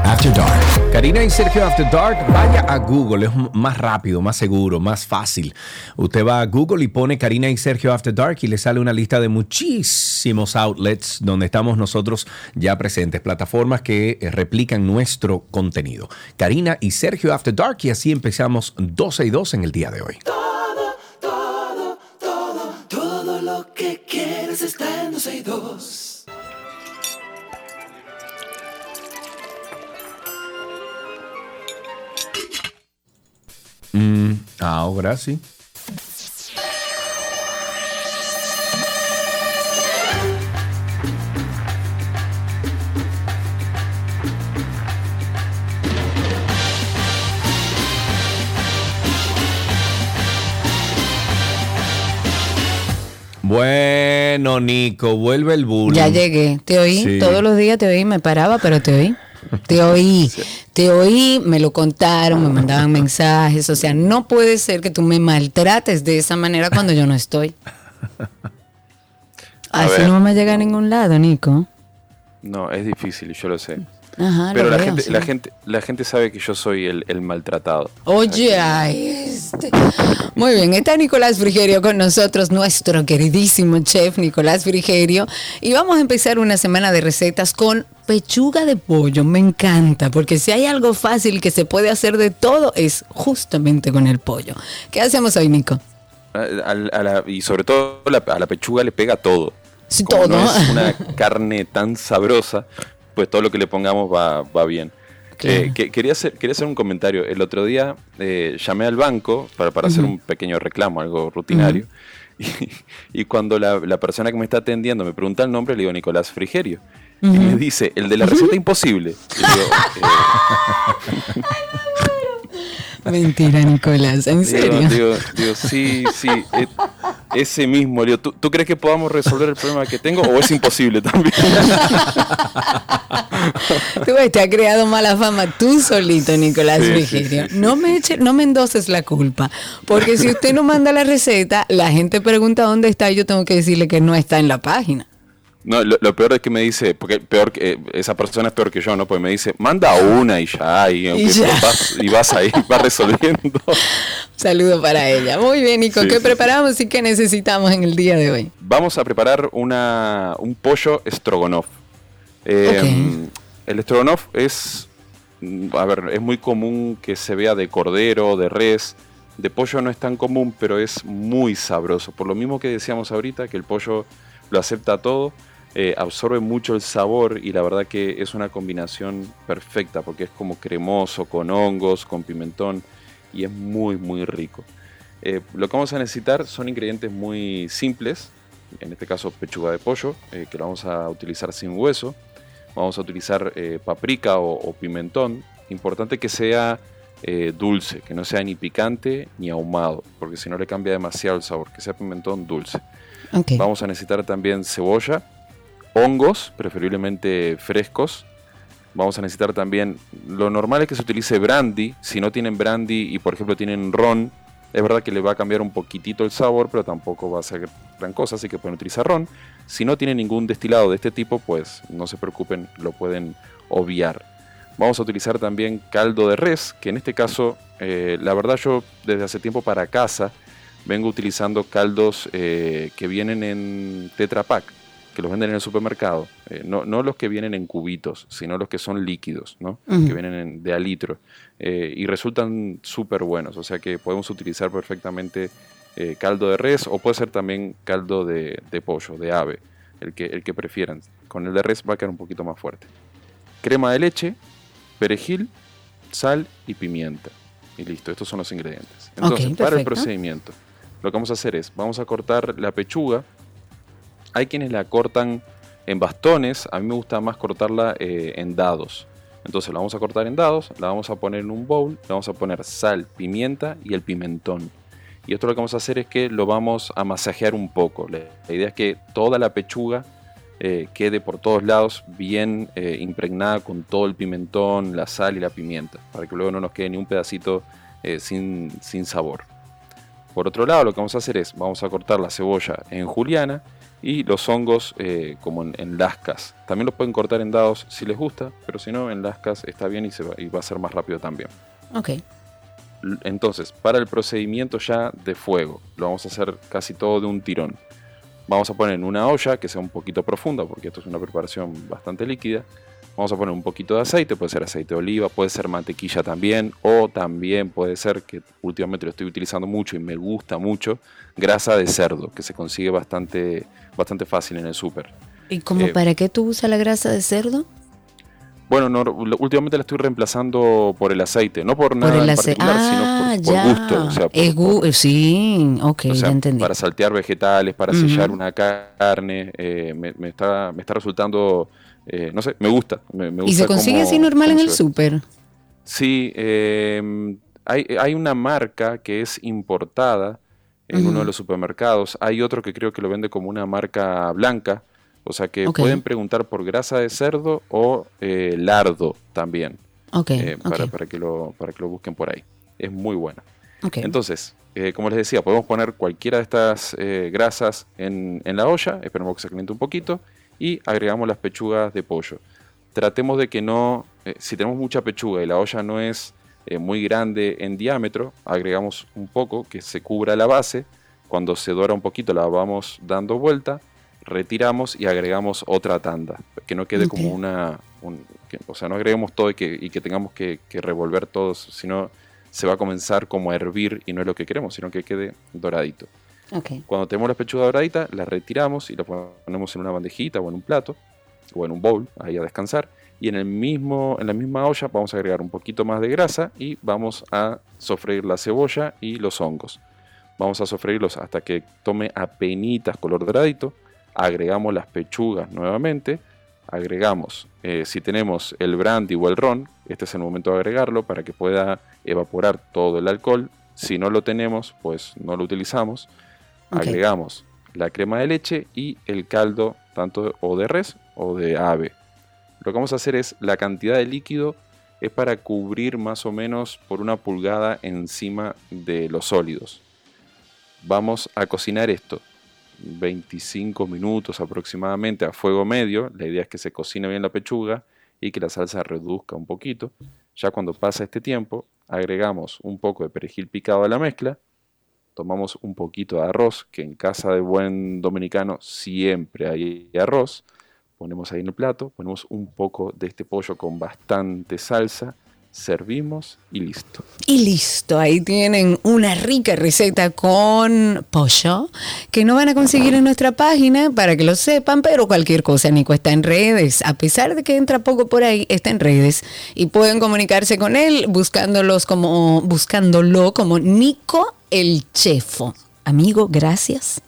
After Dark. Karina y Sergio After Dark, vaya a Google, es más rápido, más seguro, más fácil. Usted va a Google y pone Karina y Sergio After Dark y le sale una lista de muchísimos outlets donde estamos nosotros ya presentes, plataformas que eh, replican nuestro contenido. Karina y Sergio After Dark y así empezamos 12 y 2 en el día de hoy. Mm, ahora sí. Bueno, Nico, vuelve el bullying. Ya llegué, te oí, todos los días te oí, me paraba, pero te oí. Te oí, te oí, me lo contaron, me mandaban mensajes. O sea, no puede ser que tú me maltrates de esa manera cuando yo no estoy. Así no me llega a ningún lado, Nico. No, es difícil, yo lo sé. Pero la, gente, la, gente, la gente sabe que yo soy el, maltratado. Oye, este. Muy bien, está Nicolás Frigerio con nosotros, nuestro queridísimo chef Nicolás Frigerio. Y vamos a empezar una semana de recetas con pechuga de pollo. Me encanta, porque si hay algo fácil que se puede hacer de todo, es justamente con el pollo. ¿Qué hacemos hoy, Nico? y sobre todo a la pechuga le pega todo. Sí, todo. No es una carne tan sabrosa pues todo lo que le pongamos va, va bien. Eh, quería, hacer, quería hacer un comentario. El otro día eh, llamé al banco para, para hacer un pequeño reclamo, algo rutinario. y, cuando la, la, persona que me está atendiendo me pregunta el nombre, le digo Nicolás Frigerio. Y me dice, el de la receta imposible. Mentira, Nicolás, ¿en serio? Digo, digo, sí, sí, eh, ese mismo. Digo, ¿tú, ¿tú, crees que podamos resolver el problema que tengo o es imposible también? tú te has creado mala fama tú solito, Nicolás sí, No, me eche, no me endoses la culpa, porque si usted no manda la receta, la gente pregunta dónde está y yo tengo que decirle que no está en la página. No, lo, peor es que me dice, porque peor que eh, esa persona es peor que yo, ¿no? Pues me dice, manda una y ya, y, Vas, y vas ahí, vas resolviendo. saludo para ella. Muy bien, Nico, ¿qué preparamos y qué necesitamos en el día de hoy? Vamos a preparar una, un pollo strogonoff. Em, el strogonoff es, a ver, es muy común que se vea de cordero, de res. De pollo no es tan común, pero es muy sabroso. Por lo mismo que decíamos ahorita, que el pollo lo acepta todo eh, absorbe mucho el sabor y la verdad que es una combinación perfecta porque es como cremoso, con hongos, con pimentón y es muy muy rico. Eh, lo que vamos a necesitar son ingredientes muy simples, en este caso pechuga de pollo, eh, que lo vamos a utilizar sin hueso. Vamos a utilizar paprika o, pimentón. Importante que sea dulce, que no sea ni picante ni ahumado, porque si no le cambia demasiado el sabor, que sea pimentón dulce. Vamos a necesitar también cebolla, hongos, preferiblemente frescos. Vamos a necesitar también, lo normal es que se utilice brandy. Si no tienen brandy y por ejemplo tienen ron, es verdad que le va a cambiar un poquitito el sabor, pero tampoco va a ser gran cosa, así que pueden utilizar ron. Si no tienen ningún destilado de este tipo, pues no se preocupen, lo pueden obviar. Vamos a utilizar también caldo de res, que en este caso, eh, la verdad yo desde hace tiempo para casa vengo utilizando caldos eh, que vienen en Tetra Pak que los venden en el supermercado, eh, no, no, los que vienen en cubitos, sino los que son líquidos, ¿no? que vienen de a litro, eh, y resultan súper buenos, o sea que podemos utilizar perfectamente eh, caldo de res o puede ser también caldo de, pollo, de ave, el que, el que prefieran. Con el de res va a quedar un poquito más fuerte. Crema de leche, perejil, sal y pimienta. Y listo, estos son los ingredientes. Entonces, para el procedimiento, lo que vamos a hacer es, vamos a cortar la pechuga hay quienes la cortan en bastones, a mí me gusta más cortarla eh, en dados. Entonces la vamos a cortar en dados, la vamos a poner en un bowl, le vamos a poner sal, pimienta y el pimentón. Y esto lo que vamos a hacer es que lo vamos a masajear un poco. La, idea es que toda la pechuga eh, quede por todos lados bien eh, impregnada con todo el pimentón, la sal y la pimienta, para que luego no nos quede ni un pedacito sin, sin sabor. Por otro lado, lo que vamos a hacer es, vamos a cortar la cebolla en juliana y los hongos eh, como en, lascas. También los pueden cortar en dados si les gusta, pero si no, en lascas está bien y, se va, y va a ser más rápido también. Ok. Entonces, para el procedimiento ya de fuego, lo vamos a hacer casi todo de un tirón. Vamos a poner en una olla que sea un poquito profunda, porque esto es una preparación bastante líquida. Vamos a poner un poquito de aceite, puede ser aceite de oliva, puede ser mantequilla también, o también puede ser, que últimamente lo estoy utilizando mucho y me gusta mucho, grasa de cerdo, que se consigue bastante, bastante fácil en el súper. ¿Y como eh, para qué tú usas la grasa de cerdo? Bueno, no, últimamente la estoy reemplazando por el aceite, no por nada en particular, sino por, ah, gusto. sí, ok, ya entendí. Para saltear vegetales, para sellar una carne, eh, me, está, me está resultando eh, no sé, me gusta. ¿Y se consigue así normal en el súper? Sí, em, hay, una marca que es importada en uno de los supermercados. Hay otro que creo que lo vende como una marca blanca. O sea que pueden preguntar por grasa de cerdo o eh, lardo también. Eh, para, que lo, para que lo busquen por ahí. Es muy buena. Entonces, como les decía, podemos poner cualquiera de estas grasas en, en, la olla. Esperemos que se caliente un poquito y agregamos las pechugas de pollo. Tratemos de que no, eh, si tenemos mucha pechuga y la olla no es eh, muy grande en diámetro, agregamos un poco que se cubra la base. Cuando se dora un poquito la vamos dando vuelta, retiramos y agregamos otra tanda, que no quede como una, o sea, no agreguemos todo y que, y que tengamos que, que revolver todo, sino se va a comenzar como a hervir y no es lo que queremos, sino que quede doradito. Cuando tenemos la pechuga doradita, la retiramos y la ponemos en una bandejita o en un plato o en un bowl, ahí a descansar. Y en, el mismo, en la misma olla vamos a agregar un poquito más de grasa y vamos a sofreír la cebolla y los hongos. Vamos a sofreírlos hasta que tome apenitas color doradito. Agregamos las pechugas nuevamente. agregamos, eh, si tenemos el brandy o el ron, este es el momento de agregarlo para que pueda evaporar todo el alcohol. Si no lo tenemos, pues no lo utilizamos. Agregamos la crema de leche y el caldo tanto o de res o de ave. Lo que vamos a hacer es la cantidad de líquido es para cubrir más o menos por una pulgada encima de los sólidos. Vamos a cocinar esto 25 minutos aproximadamente a fuego medio. La idea es que se cocine bien la pechuga y que la salsa reduzca un poquito. Ya cuando pasa este tiempo, agregamos un poco de perejil picado a la mezcla. Tomamos un poquito de arroz, que en casa de buen dominicano siempre hay arroz. Ponemos ahí en el plato, ponemos un poco de este pollo con bastante salsa servimos y listo. Y listo, ahí tienen una rica receta con pollo que no van a conseguir en nuestra página para que lo sepan, pero cualquier cosa, Nico está en redes, a pesar de que entra poco por ahí, está en redes y pueden comunicarse con él buscándolos como buscándolo como Nico el Chefo. Amigo, gracias.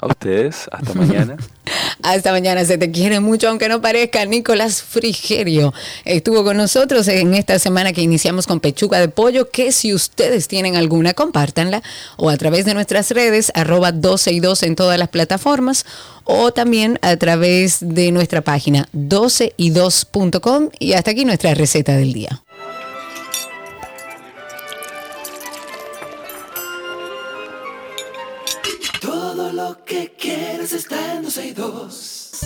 A ustedes, hasta mañana. hasta mañana, se te quiere mucho, aunque no parezca. Nicolás Frigerio estuvo con nosotros en esta semana que iniciamos con pechuga de pollo, que si ustedes tienen alguna, compártanla o a través de nuestras redes, arroba 12 y 2 en todas las plataformas o también a través de nuestra página 12y2.com y hasta aquí nuestra receta del día. Que quieres está en 2.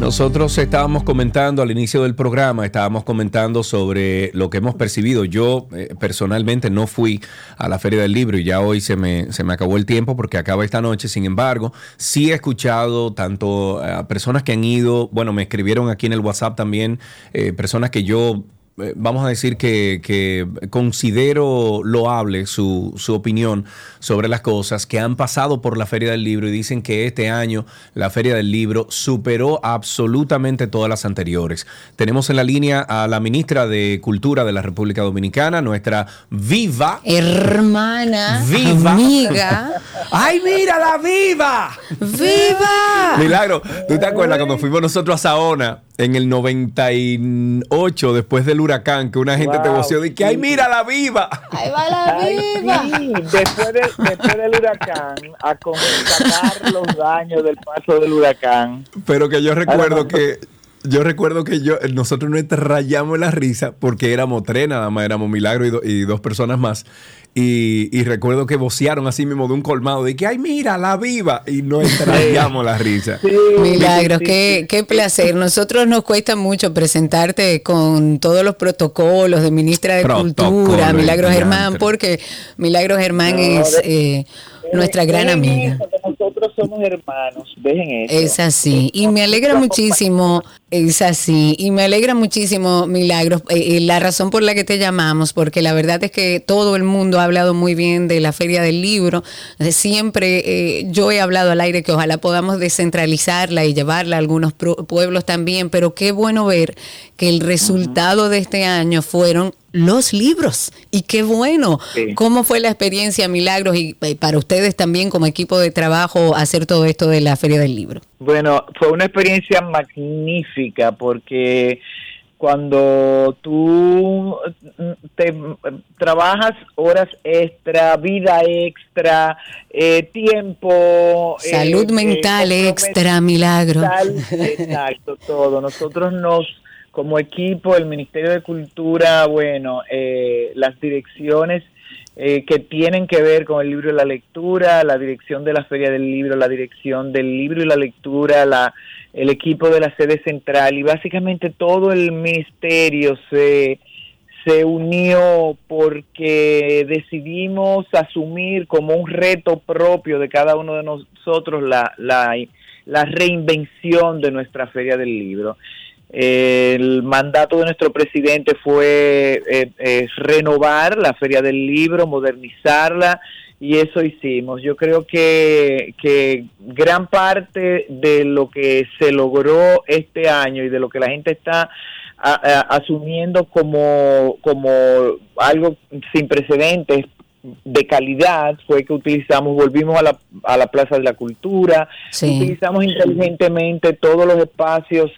Nosotros estábamos comentando al inicio del programa, estábamos comentando sobre lo que hemos percibido. Yo eh, personalmente no fui a la Feria del Libro y ya hoy se me, se me acabó el tiempo porque acaba esta noche. Sin embargo, sí he escuchado tanto a personas que han ido, bueno, me escribieron aquí en el WhatsApp también, eh, personas que yo vamos a decir que, que considero loable su, su, opinión sobre las cosas que han pasado por la Feria del Libro y dicen que este año la Feria del Libro superó absolutamente todas las anteriores. Tenemos en la línea a la ministra de Cultura de la República Dominicana, nuestra viva hermana, viva amiga. ¡Ay, mira la viva! ¡Viva! Milagro, ¿tú te acuerdas cuando fuimos nosotros a Saona? en el 98, después del huracán, que una gente te voció y que ¡ay, mira la viva! ¡Ahí va la viva! Después, después del huracán, a constatar los daños del paso del huracán. Pero que yo recuerdo que yo recuerdo que yo, nosotros nos rayamos la risa porque éramos tres, nada más éramos Milagro y, dos personas más. Y, recuerdo que vocearon así mismo de un colmado de que, ay, mira, la viva. Y nos rayamos la risa. Milagros, qué, qué placer. Nosotros nos cuesta mucho presentarte con todos los protocolos de ministra de Cultura, Milagros Germán, porque Milagros Germán es eh, nuestra gran amiga. Nosotros somos hermanos, dejen eso. Es así, y me alegra muchísimo, es así, y me alegra muchísimo, Milagros, eh, eh, la razón por la que te llamamos, porque la verdad es que todo el mundo ha hablado muy bien de la Feria del Libro, siempre eh, yo he hablado al aire que ojalá podamos descentralizarla y llevarla a algunos pueblos también, pero qué bueno ver que el resultado de este año fueron los libros. Y qué bueno. ¿Cómo fue la experiencia, Milagros, y, para ustedes también como equipo de trabajo hacer todo esto de la Feria del Libro? Bueno, fue una experiencia magnífica porque cuando tú te trabajas horas extra, vida extra, eh, tiempo, eh, salud eh, mental extra, milagro. Exacto, todo. Nosotros nos como equipo, el Ministerio de Cultura, bueno, eh, las direcciones eh, que tienen que ver con el libro y la lectura, la dirección de la Feria del Libro, la dirección del libro y la lectura, la, el equipo de la sede central y básicamente todo el ministerio se, se unió porque decidimos asumir como un reto propio de cada uno de nosotros la, la, la reinvención de nuestra Feria del Libro. El mandato de nuestro presidente fue eh, renovar la Feria del Libro, modernizarla y eso hicimos. Yo creo que, que gran parte de lo que se logró este año y de lo que la gente está asumiendo como, como algo sin precedentes de calidad fue que utilizamos, volvimos a la, a la Plaza de la Cultura, Sí. utilizamos inteligentemente todos los espacios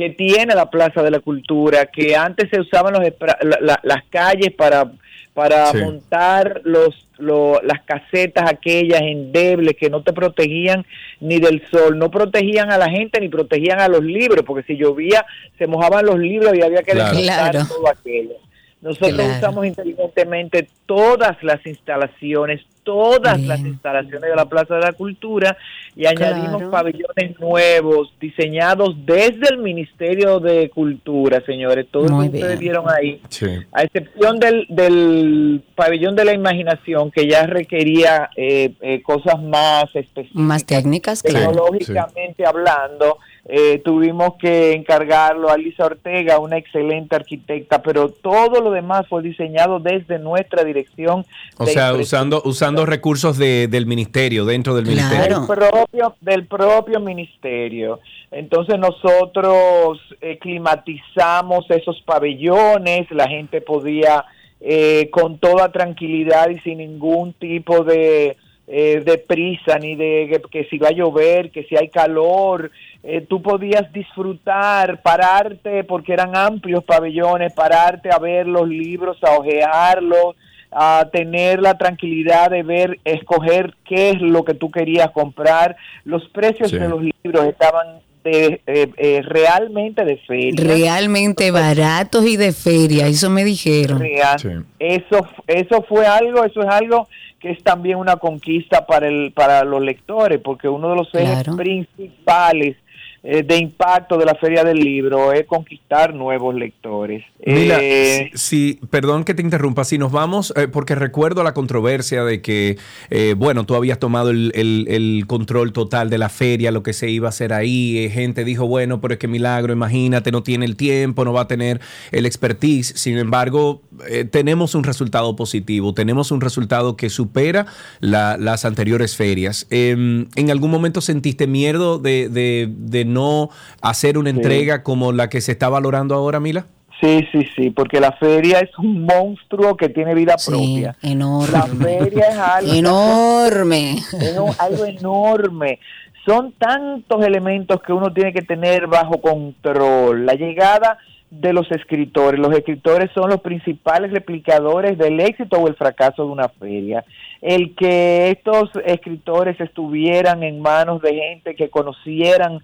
que tiene la Plaza de la Cultura, que antes se usaban los, espra- la- la- las calles para, para Sí. montar los, lo- las casetas aquellas endebles que no te protegían ni del sol, no protegían a la gente ni protegían a los libros, porque si llovía se mojaban los libros y había que Claro. desmontar Claro. todo aquello. Nosotros Claro. usamos inteligentemente todas las instalaciones, todas Bien. las instalaciones de la Plaza de la Cultura y añadimos Claro. pabellones nuevos diseñados desde el Ministerio de Cultura, señores. Todo lo Muy ustedes bien. vieron ahí, Sí. a excepción del, del pabellón de la imaginación que ya requería eh, eh, cosas más específicas Más técnicas, claro. tecnológicamente hablando, eh, tuvimos que encargarlo a Lisa Ortega, una excelente arquitecta, pero todo lo demás fue diseñado desde nuestra dirección. O sea, usando, usando recursos de- del ministerio, dentro del Claro. ministerio. del propio, del propio ministerio. Entonces nosotros eh, climatizamos esos pabellones, la gente podía eh, con toda tranquilidad y sin ningún tipo de, eh, de prisa, ni de que, que si va a llover, que si hay calor, eh, tú podías disfrutar, pararte, porque eran amplios pabellones, pararte a ver los libros, a ojearlos, a tener la tranquilidad de ver, escoger qué es lo que tú querías comprar. Los precios Sí. de los libros estaban de, eh, eh, realmente de feria. Realmente baratos y de feria, eso me dijeron. Real. Sí. Eso, eso fue algo, eso es algo que es también una conquista para el, para los lectores, porque uno de los ejes Claro. principales eh, de impacto de la Feria del Libro es conquistar nuevos lectores. Mira, Eh, si, si- perdón que te interrumpa, si nos vamos, eh, porque recuerdo la controversia de que, eh, bueno, tú habías tomado el, el- el control total de la feria, lo que se iba a hacer ahí, gente dijo, bueno, pero es que Milagro, imagínate, no tiene el tiempo, no va a tener el expertise, sin embargo, tenemos un resultado positivo, tenemos un resultado que supera la- las anteriores ferias. Em, ¿En algún momento sentiste miedo de, de- de no hacer una entrega como la que se está valorando ahora, Mila? Sí, sí, sí, porque la feria es un monstruo que tiene vida Sí, propia. La enorme. feria es algo, Enorme. es un- algo enorme. Son tantos elementos que uno tiene que tener bajo control. La llegada de los escritores. Los escritores son los principales replicadores del éxito o el fracaso de una feria. El que estos escritores estuvieran en manos de gente que conocieran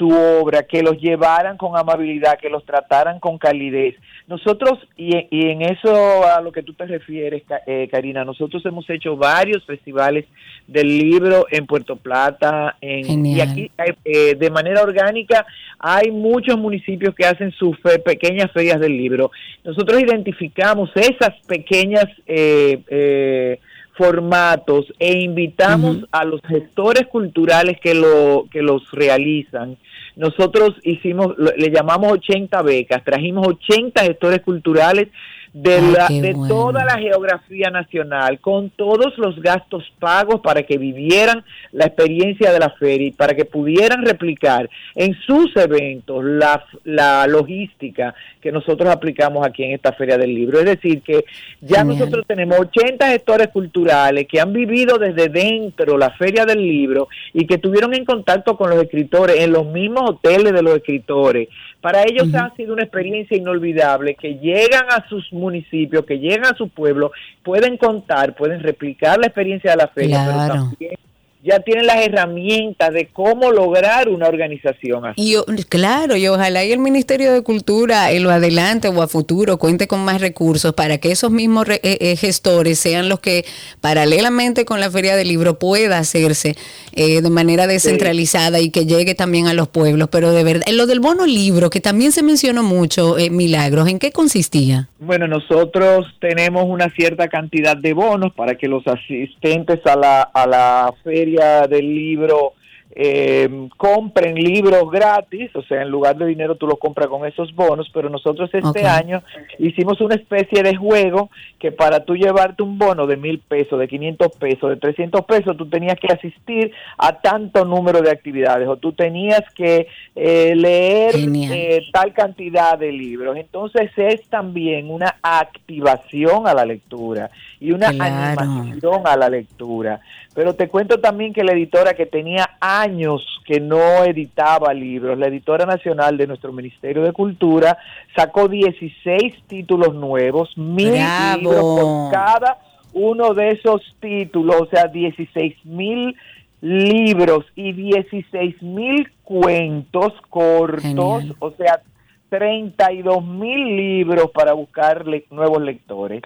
su obra, que los llevaran con amabilidad, que los trataran con calidez. Nosotros, y, y en eso a lo que tú te refieres, eh, Karina, nosotros hemos hecho varios festivales del libro en Puerto Plata, en, y aquí hay, eh, de manera orgánica hay muchos municipios que hacen sus fe- pequeñas ferias del libro. Nosotros identificamos esas pequeñas eh, eh, formatos e invitamos a los gestores culturales que lo que los realizan. Nosotros hicimos, le llamamos 80 becas, trajimos 80 gestores culturales de, la, de bueno. toda la geografía nacional, con todos los gastos pagos para que vivieran la experiencia de la feria y para que pudieran replicar en sus eventos la, la logística que nosotros aplicamos aquí en esta feria del libro. Es decir, que ya Genial. nosotros tenemos 80 gestores culturales que han vivido desde dentro la feria del libro y que estuvieron en contacto con los escritores en los mismos hoteles de los escritores. Para ellos Ujú. ha sido una experiencia inolvidable que llegan a sus municipios, que llegan a su pueblo, pueden contar, pueden replicar la experiencia de la feria, pero también ya tienen las herramientas de cómo lograr una organización así. Y claro, y ojalá y el Ministerio de Cultura en lo adelante o a futuro cuente con más recursos para que esos mismos re- eh, eh, gestores sean los que paralelamente con la Feria del Libro pueda hacerse eh, de manera descentralizada y que llegue también a los pueblos. Pero de verdad, en lo del bono libro, que también se mencionó mucho, eh, Milagros, ¿en qué consistía? Bueno, nosotros tenemos una cierta cantidad de bonos para que los asistentes a la, a la feria del libro eh, compren libros gratis, o sea, en lugar de dinero tú lo compras con esos bonos, pero nosotros este año hicimos una especie de juego que para tú llevarte un bono de mil pesos, de 500 pesos, de 300 pesos, tú tenías que asistir a tanto número de actividades o tú tenías que eh, leer eh, tal cantidad de libros. Entonces es también una activación a la lectura y una Claro. animación a la lectura. Pero te cuento también que la editora que tenía años que no editaba libros, la editora nacional de nuestro Ministerio de Cultura, sacó 16 títulos nuevos, mil Bravo. libros por cada uno de esos títulos, o sea, 16 mil libros y 16 mil cuentos cortos, Genial. o sea, 32 mil libros para buscar le- nuevos lectores.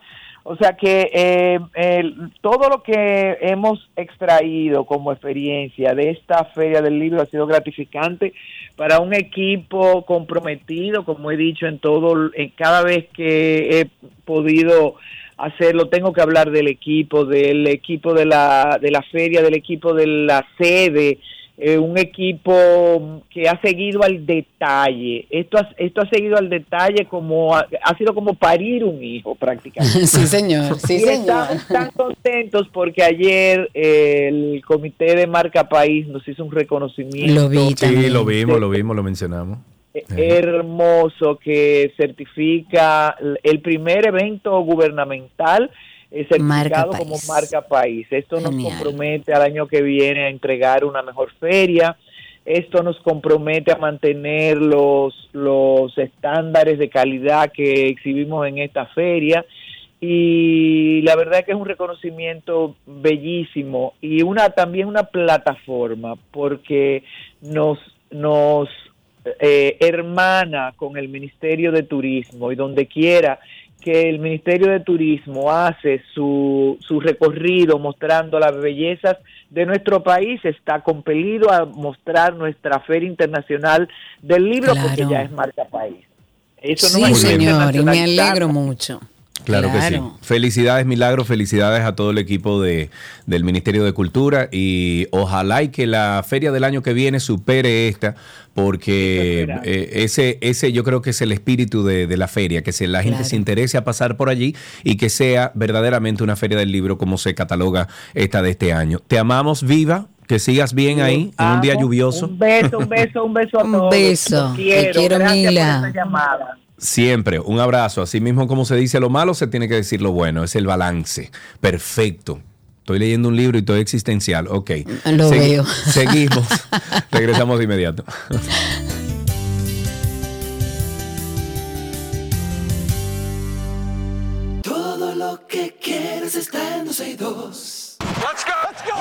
O sea que eh, el- todo lo que hemos extraído como experiencia de esta feria del libro ha sido gratificante para un equipo comprometido, como he dicho en todo, en cada vez que he podido hacerlo, tengo que hablar del equipo, del equipo de la, de la feria, del equipo de la sede, eh, un equipo que ha seguido al detalle. Esto ha, esto ha seguido al detalle como ha, ha sido como parir un hijo prácticamente. Sí, señor. Sí, y señor. estamos tan contentos porque ayer eh, el comité de marca país nos hizo un reconocimiento Lo vi Sí, lo vimos, lo vimos, lo mencionamos. eh, hermoso que certifica el primer evento gubernamental certificado Marca como marca país. Esto nos compromete al año que viene a entregar una mejor feria. Esto nos compromete a mantener los, los estándares de calidad que exhibimos en esta feria y la verdad es que es un reconocimiento bellísimo y una también una plataforma porque nos nos eh, hermana con el Ministerio de Turismo y donde quiera que el Ministerio de Turismo hace su, su recorrido mostrando las bellezas de nuestro país, está compelido a mostrar nuestra Feria Internacional del Libro porque ya es marca país. Eso Sí, no es señor, y me alegro mucho. Claro, que sí. Felicidades, Milagro, felicidades a todo el equipo de, del Ministerio de Cultura y ojalá y que la feria del año que viene supere esta, porque eh, ese, ese yo creo que es el espíritu de, de la feria, que se, la gente Claro. se interese a pasar por allí y que sea verdaderamente una feria del libro como se cataloga esta de este año. Te amamos, viva. Que sigas bien ahí en un día lluvioso. Un beso, un beso, un beso a Un todos. beso. Los Te quiero. quiero, Gracias Mila. por esta llamada. Siempre, un abrazo. Así mismo como se dice lo malo, se tiene que decir lo bueno. Es el balance. Perfecto. Estoy leyendo un libro y todo existencial. Ok. Lo veo. Seguimos. Regresamos de inmediato. Todo lo que quieres está en 12 y 2. Let's go. Let's go.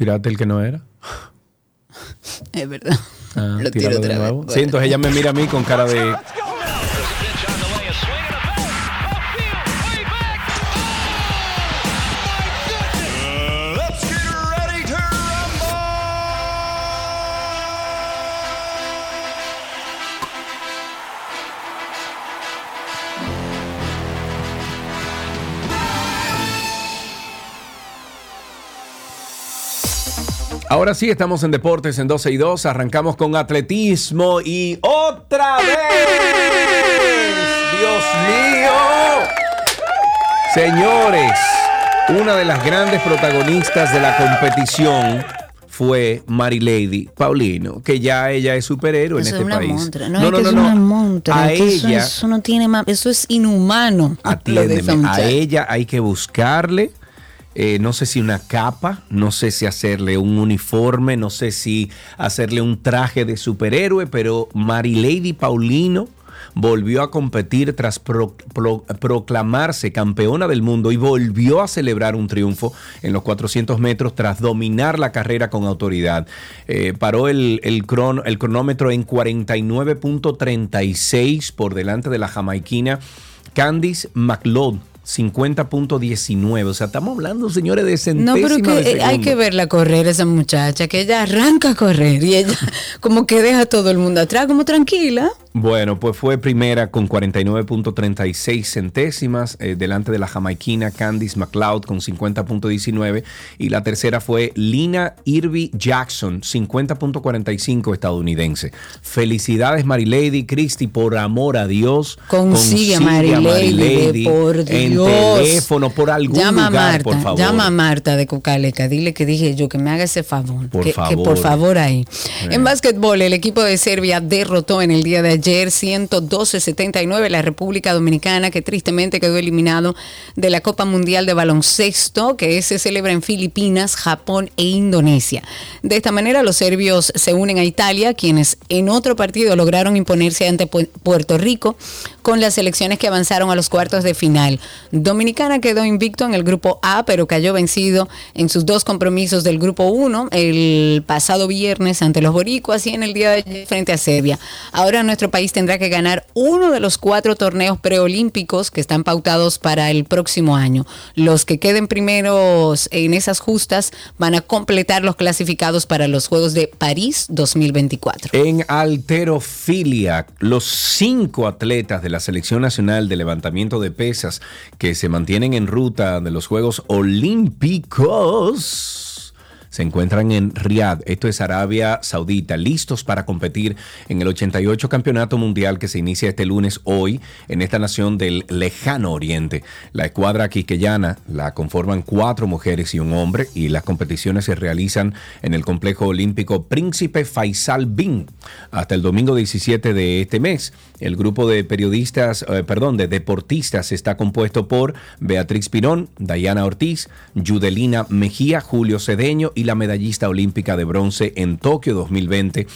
Tiraste el que no era. Es verdad. Ah, Lo tiro de vez. nuevo. Bueno. Sí, entonces ella me mira a mí con cara de. Ahora sí, estamos en Deportes en 12 y 2. Arrancamos con atletismo y otra vez. Dios mío. Señores, una de las grandes protagonistas de la competición fue Marilady Paulino, que ya ella es superhéroe Eso en es este una país. montra. No, es que es una montra. A es que eso- ella, Eso, no tiene más. Eso es inhumano. atiéndeme, a ella hay que buscarle. Eh, no sé si una capa, no sé si hacerle un uniforme, no sé si hacerle un traje de superhéroe, pero Marilady Paulino volvió a competir tras pro- pro- proclamarse campeona del mundo y volvió a celebrar un triunfo en los 400 metros tras dominar la carrera con autoridad. Eh, paró el, el cronómetro en 49.36 por delante de la jamaiquina Candice McLeod, 50.19. O sea, estamos hablando, señores, de No, centésimas pero que de eh, hay que verla correr, esa muchacha, que ella arranca a correr y ella como que deja a todo el mundo atrás, como tranquila. Bueno, pues fue primera con 49.36 centésimas, eh, delante de la jamaiquina Candice McLeod con 50.19 y la tercera fue Lina Irby Jackson, 50.45 estadounidense. Felicidades Marilady Christie, por amor a Dios. Consigue a Marilady, Marilady por Dios. Teléfono, por algún llama a lugar, Marta, por favor. llama a Marta de Cucaleca, dile que dije yo que me haga ese favor. Por que, que favor. por favor ahí. En básquetbol, el equipo de Serbia derrotó en el día de ayer 112-79 la República Dominicana, que tristemente quedó eliminado de la Copa Mundial de Baloncesto, que se celebra en Filipinas, Japón e Indonesia. De esta manera, los serbios se unen a Italia, quienes en otro partido lograron imponerse ante Pu- Puerto Rico con las selecciones que avanzaron a los cuartos de final. Dominicana quedó invicto en el grupo A, pero cayó vencido en sus dos compromisos del grupo 1 el pasado viernes ante los boricuas y en el día de ayer frente a Serbia. Ahora nuestro país tendrá que ganar uno de los cuatro torneos preolímpicos que están pautados para el próximo año. Los que queden primeros en esas justas van a completar los clasificados para los Juegos de París 2024. En alterofilia, los cinco atletas de la Selección Nacional de Levantamiento de Pesas que se mantienen en ruta de los Juegos Olímpicos se encuentran en Riyadh, esto es Arabia Saudita, listos para competir en el 88 Campeonato Mundial que se inicia este lunes hoy en esta nación del lejano oriente. La escuadra quiqueyana la conforman cuatro mujeres y un hombre y las competiciones se realizan en el complejo olímpico Príncipe Faisal Bin hasta el domingo 17 de este mes. El grupo de periodistas, eh, perdón, de deportistas está compuesto por Beatriz Pirón, Dayana Ortiz, Yudelina Mejía, Julio Cedeño y la medallista olímpica de bronce en Tokio 2020.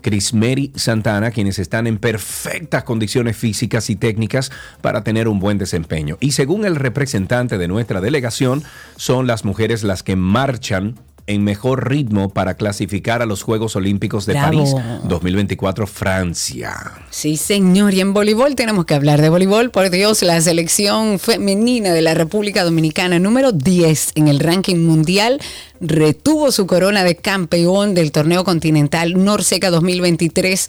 Crismeri Santana, quienes están en perfectas condiciones físicas y técnicas para tener un buen desempeño. Y según el representante de nuestra delegación, son las mujeres las que marchan en mejor ritmo para clasificar a los Juegos Olímpicos de Bravo. París 2024 Francia. Sí, señor. Y en voleibol tenemos que hablar de voleibol. Por Dios, la selección femenina de la República Dominicana, número 10 en el ranking mundial, retuvo su corona de campeón del torneo continental Norseca 2023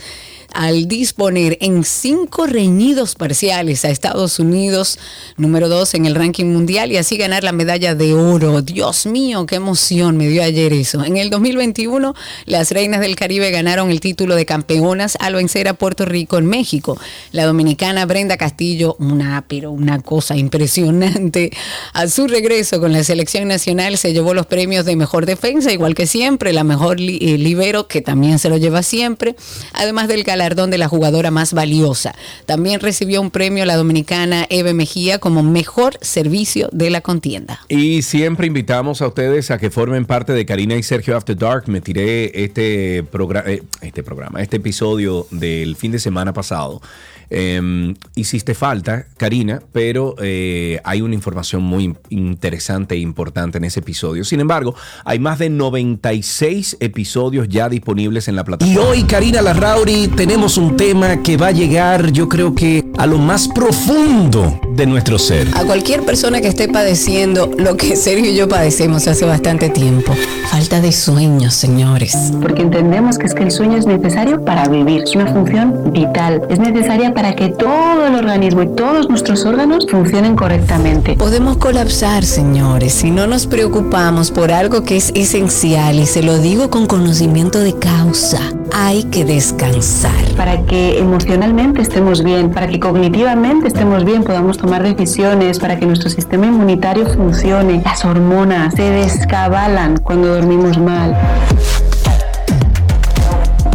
al disponer en cinco reñidos parciales a Estados Unidos, número 2 en el ranking mundial, y así ganar la medalla de oro. Dios mío, qué emoción me dio ayer eso. En el 2021, las Reinas del Caribe ganaron el título de campeonas al vencer a Puerto Rico en México. La dominicana Brenda Castillo, una, pero una cosa impresionante. A su regreso con la selección nacional se llevó los premios de mejor defensa, igual que siempre, la mejor li- eh, libero, que también se lo lleva siempre, además del galardón de la jugadora más valiosa. También recibió un premio la dominicana Eve Mejía como mejor servicio de la contienda. Y siempre invitamos a ustedes a que formen parte de Karina y Sergio After Dark. Me tiré este, eh, este programa, este episodio del fin de semana pasado. Eh, hiciste falta, Karina, pero eh, hay una información muy interesante e importante en ese episodio. Sin embargo, hay más de 96 episodios ya disponibles en la plataforma. Y hoy, Karina Larrauri, tenemos un tema que va a llegar, yo creo que a lo más profundo de nuestro ser. A cualquier persona que esté padeciendo lo que Sergio y yo padecemos hace bastante tiempo. Falta de sueños, señores. porque entendemos que es que el sueño es necesario para vivir, es una función vital, es necesaria para que todo el organismo y todos nuestros órganos funcionen correctamente. Podemos colapsar, señores, si no nos preocupamos por algo que es esencial y se lo digo con conocimiento de causa. Hay que descansar. Para que emocionalmente estemos bien, para que cognitivamente estemos bien, podamos tomar decisiones, para que nuestro sistema inmunitario funcione. Las hormonas se descabalan cuando dormimos mal.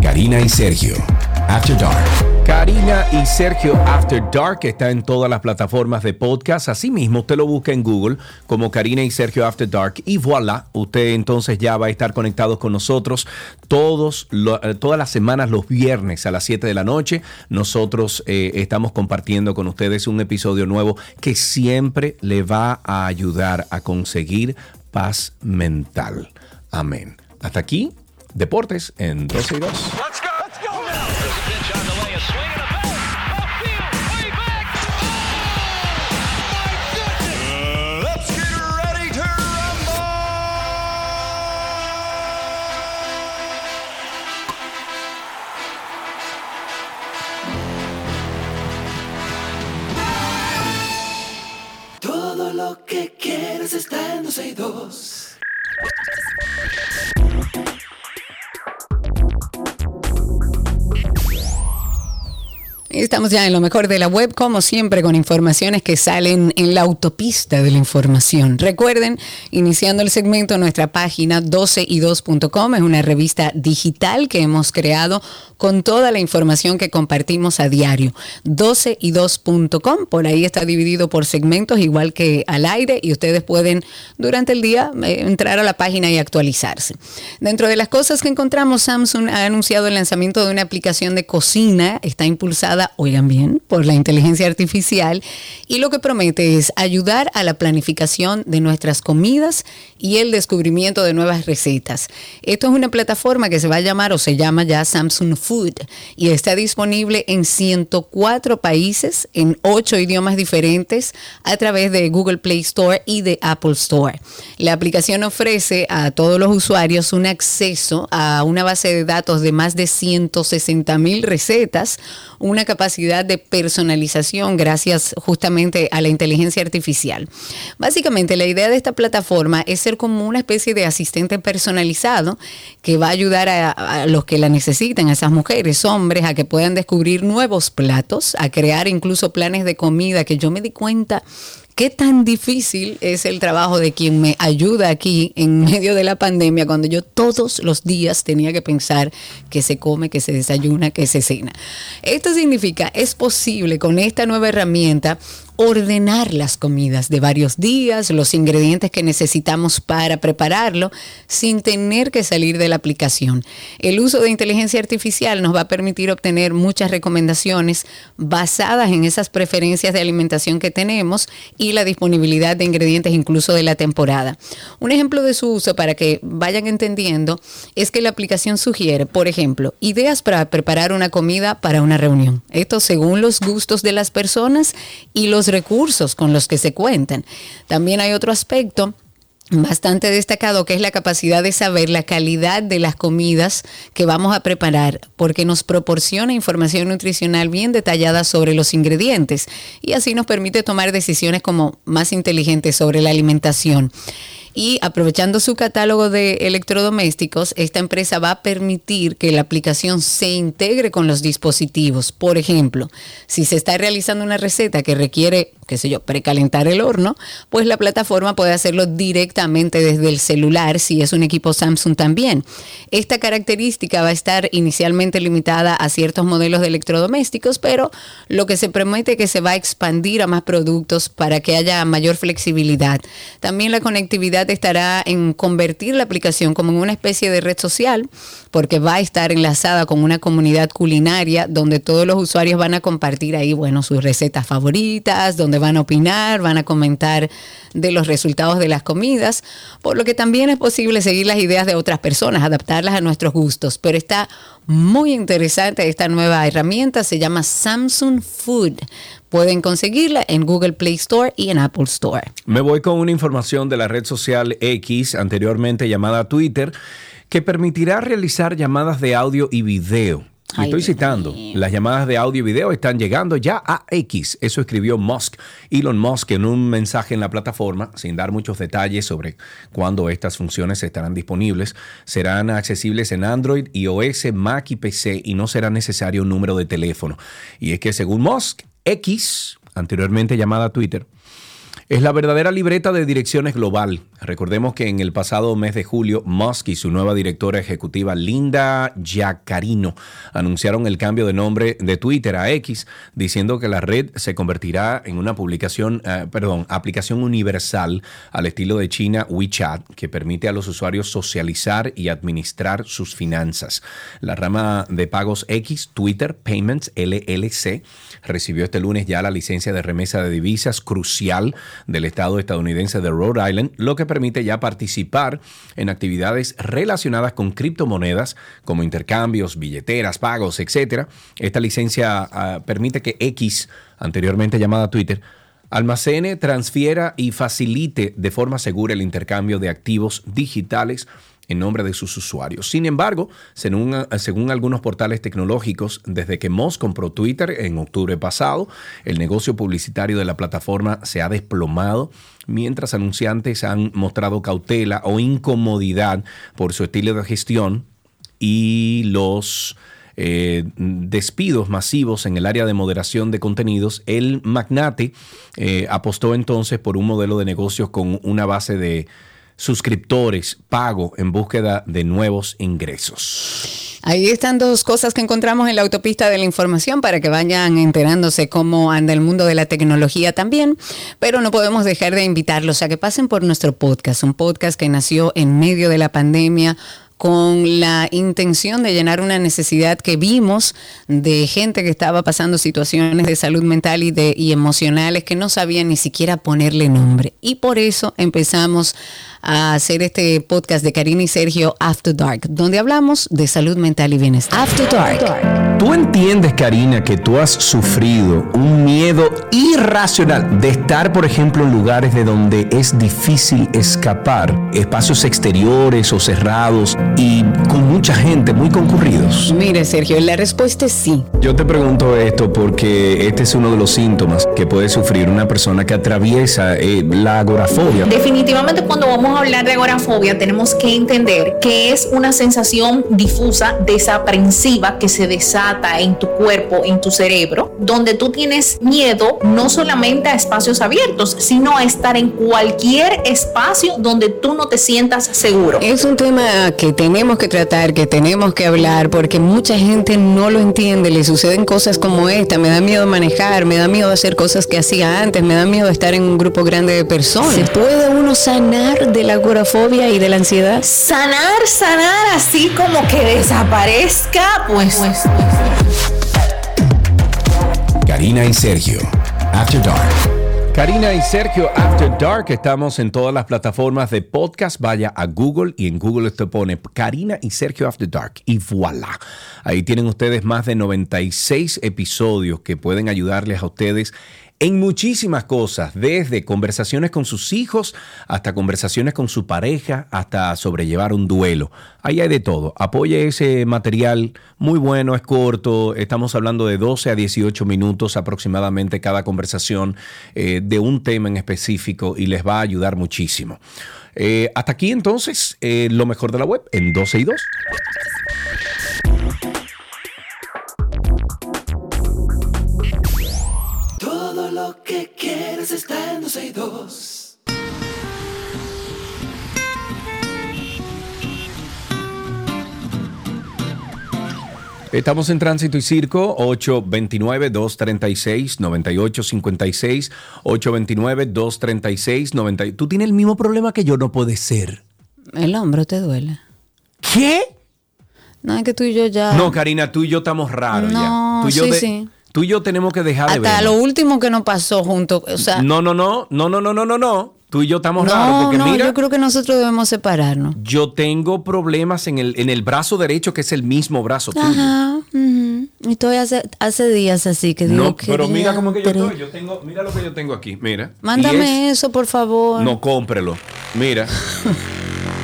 Karina y Sergio, After Dark. Karina y Sergio After Dark está en todas las plataformas de podcast. Asimismo, usted lo busca en Google como Karina y Sergio After Dark y voilà, usted entonces ya va a estar conectado con nosotros todos, eh, todas las semanas, los viernes a las 7 de la noche. Nosotros eh, estamos compartiendo con ustedes un episodio nuevo que siempre le va a ayudar a conseguir paz mental. Amén. Hasta aquí, Deportes en 12 y 2. Estamos ya en lo mejor de la web, como siempre, con informaciones que salen en la autopista de la información. Recuerden, iniciando el segmento, nuestra página 12y2.com es una revista digital que hemos creado con toda la información que compartimos a diario. 12y2.com, por ahí está dividido por segmentos, igual que al aire, y ustedes pueden durante el día eh, entrar a la página y actualizarse. Dentro de las cosas que encontramos, Samsung ha anunciado el lanzamiento de una aplicación de cocina, está impulsada oigan bien, por la inteligencia artificial y lo que promete es ayudar a la planificación de nuestras comidas y el descubrimiento de nuevas recetas. Esto es una plataforma que se va a llamar o se llama ya Samsung Food y está disponible en 104 países, en 8 idiomas diferentes, a través de Google Play Store y de Apple Store. La aplicación ofrece a todos los usuarios un acceso a una base de datos de más de 160 mil recetas, una capacidad de personalización gracias justamente a la inteligencia artificial. Básicamente la idea de esta plataforma es ser como una especie de asistente personalizado que va a ayudar a, a los que la necesiten, a esas mujeres, hombres, a que puedan descubrir nuevos platos, a crear incluso planes de comida que yo me di cuenta ¿Qué tan difícil es el trabajo de quien me ayuda aquí en medio de la pandemia cuando yo todos los días tenía que pensar que se come, que se desayuna, que se cena? Esto significa, es posible con esta nueva herramienta ordenar las comidas de varios días, los ingredientes que necesitamos para prepararlo, sin tener que salir de la aplicación. El uso de inteligencia artificial nos va a permitir obtener muchas recomendaciones basadas en esas preferencias de alimentación que tenemos y la disponibilidad de ingredientes incluso de la temporada. Un ejemplo de su uso para que vayan entendiendo es que la aplicación sugiere, por ejemplo, ideas para preparar una comida para una reunión. Esto según los gustos de las personas y los recursos con los que se cuentan. También hay otro aspecto bastante destacado que es la capacidad de saber la calidad de las comidas que vamos a preparar porque nos proporciona información nutricional bien detallada sobre los ingredientes y así nos permite tomar decisiones como más inteligentes sobre la alimentación. Y aprovechando su catálogo de electrodomésticos, esta empresa va a permitir que la aplicación se integre con los dispositivos. Por ejemplo, si se está realizando una receta que requiere, qué sé yo, precalentar el horno, pues la plataforma puede hacerlo directamente desde el celular si es un equipo Samsung también. Esta característica va a estar inicialmente limitada a ciertos modelos de electrodomésticos, pero lo que se promete es que se va a expandir a más productos para que haya mayor flexibilidad. También la conectividad estará en convertir la aplicación como en una especie de red social, porque va a estar enlazada con una comunidad culinaria donde todos los usuarios van a compartir ahí, bueno, sus recetas favoritas, donde van a opinar, van a comentar de los resultados de las comidas, por lo que también es posible seguir las ideas de otras personas, adaptarlas a nuestros gustos, pero está muy interesante esta nueva herramienta, se llama Samsung Food. Pueden conseguirla en Google Play Store y en Apple Store. Me voy con una información de la red social X, anteriormente llamada Twitter, que permitirá realizar llamadas de audio y video. Ay, estoy citando, las llamadas de audio y video están llegando ya a X. Eso escribió Musk, Elon Musk, en un mensaje en la plataforma, sin dar muchos detalles sobre cuándo estas funciones estarán disponibles. Serán accesibles en Android, iOS, Mac y PC y no será necesario un número de teléfono. Y es que según Musk, X, anteriormente llamada Twitter, es la verdadera libreta de direcciones global. Recordemos que en el pasado mes de julio, Musk y su nueva directora ejecutiva, Linda Yaccarino, anunciaron el cambio de nombre de Twitter a X, diciendo que la red se convertirá en una publicación, eh, perdón, aplicación universal al estilo de China WeChat, que permite a los usuarios socializar y administrar sus finanzas. La rama de pagos X, Twitter Payments LLC, recibió este lunes ya la licencia de remesa de divisas crucial del estado estadounidense de Rhode Island, lo que permite ya participar en actividades relacionadas con criptomonedas como intercambios, billeteras, pagos, etc. Esta licencia ah, permite que X, anteriormente llamada Twitter, almacene, transfiera y facilite de forma segura el intercambio de activos digitales en nombre de sus usuarios. Sin embargo, según, algunos portales tecnológicos, desde que Musk compró Twitter en octubre pasado, el negocio publicitario de la plataforma se ha desplomado, mientras anunciantes han mostrado cautela o incomodidad por su estilo de gestión y los eh, despidos masivos en el área de moderación de contenidos, el magnate eh, apostó entonces por un modelo de negocios con una base de suscriptores pago en búsqueda de nuevos ingresos. Ahí están dos cosas que encontramos en la autopista de la información para que vayan enterándose cómo anda el mundo de la tecnología también, pero no podemos dejar de invitarlos a que pasen por nuestro podcast, un podcast que nació en medio de la pandemia con la intención de llenar una necesidad que vimos de gente que estaba pasando situaciones de salud mental y, de, y emocionales que no sabían ni siquiera ponerle nombre. Y por eso empezamos a hacer este podcast de Karina y Sergio After Dark, donde hablamos de salud mental y bienestar. After Dark. ¿Tú entiendes, Karina, que tú has sufrido un miedo irracional de estar, por ejemplo, en lugares de donde es difícil escapar, espacios exteriores o cerrados y con mucha gente, muy concurridos? Mire, Sergio, la respuesta es sí. Yo te pregunto esto porque este es uno de los síntomas que puede sufrir una persona que atraviesa eh, la agorafobia. Definitivamente cuando vamos a hablar de agorafobia tenemos que entender que es una sensación difusa, desaprensiva que se desata en tu cuerpo, en tu cerebro, donde tú tienes miedo no solamente a espacios abiertos, sino a estar en cualquier espacio donde tú no te sientas seguro. Es un tema que tenemos que tratar, que tenemos que hablar, porque mucha gente no lo entiende, le suceden cosas como esta, me da miedo manejar, me da miedo hacer cosas que hacía antes, me da miedo estar en un grupo grande de personas. ¿Se puede uno sanar de la agorafobia y de la ansiedad? Sanar, sanar, así como que desaparezca, pues... pues, Karina y Sergio, After Dark. Karina y Sergio After Dark, estamos en todas las plataformas de podcast. Vaya a Google y en Google te pone Karina y Sergio After Dark y voilà. Ahí tienen ustedes más de 96 episodios que pueden ayudarles a ustedes en muchísimas cosas, desde conversaciones con sus hijos hasta conversaciones con su pareja, hasta sobrellevar un duelo. Ahí hay de todo. Apoye ese material, muy bueno, es corto, estamos hablando de 12 a 18 minutos aproximadamente cada conversación eh, de un tema en específico y les va a ayudar muchísimo. Eh, hasta aquí entonces, eh, lo mejor de la web en 12 y 2. Lo que quieres está en 12 y 2. Estamos en Tránsito y Circo, 829-236-9856, 829-236-90. Tú tienes el mismo problema que yo, no puede ser. El hombro te duele. ¿Qué? No, es que tú y yo ya... No, Karina, tú y yo estamos raros No, ya. Tú y, yo sí, de- sí. Tú y yo tenemos que dejar de Hasta ver. lo último que nos pasó juntos, o sea... No, no, no, no, no, no, no, no, no. Tú y yo estamos raros No, porque no, mira, yo creo que nosotros debemos separarnos. yo tengo problemas en el, en el brazo derecho que es el mismo brazo tuyo. Ajá. ujú. Y estoy hace, hace días así que digo No, que pero mira cómo que yo estoy. Yo tengo, mira lo que yo tengo aquí, mira. Mándame es- eso, por favor. No, cómprelo. Mira.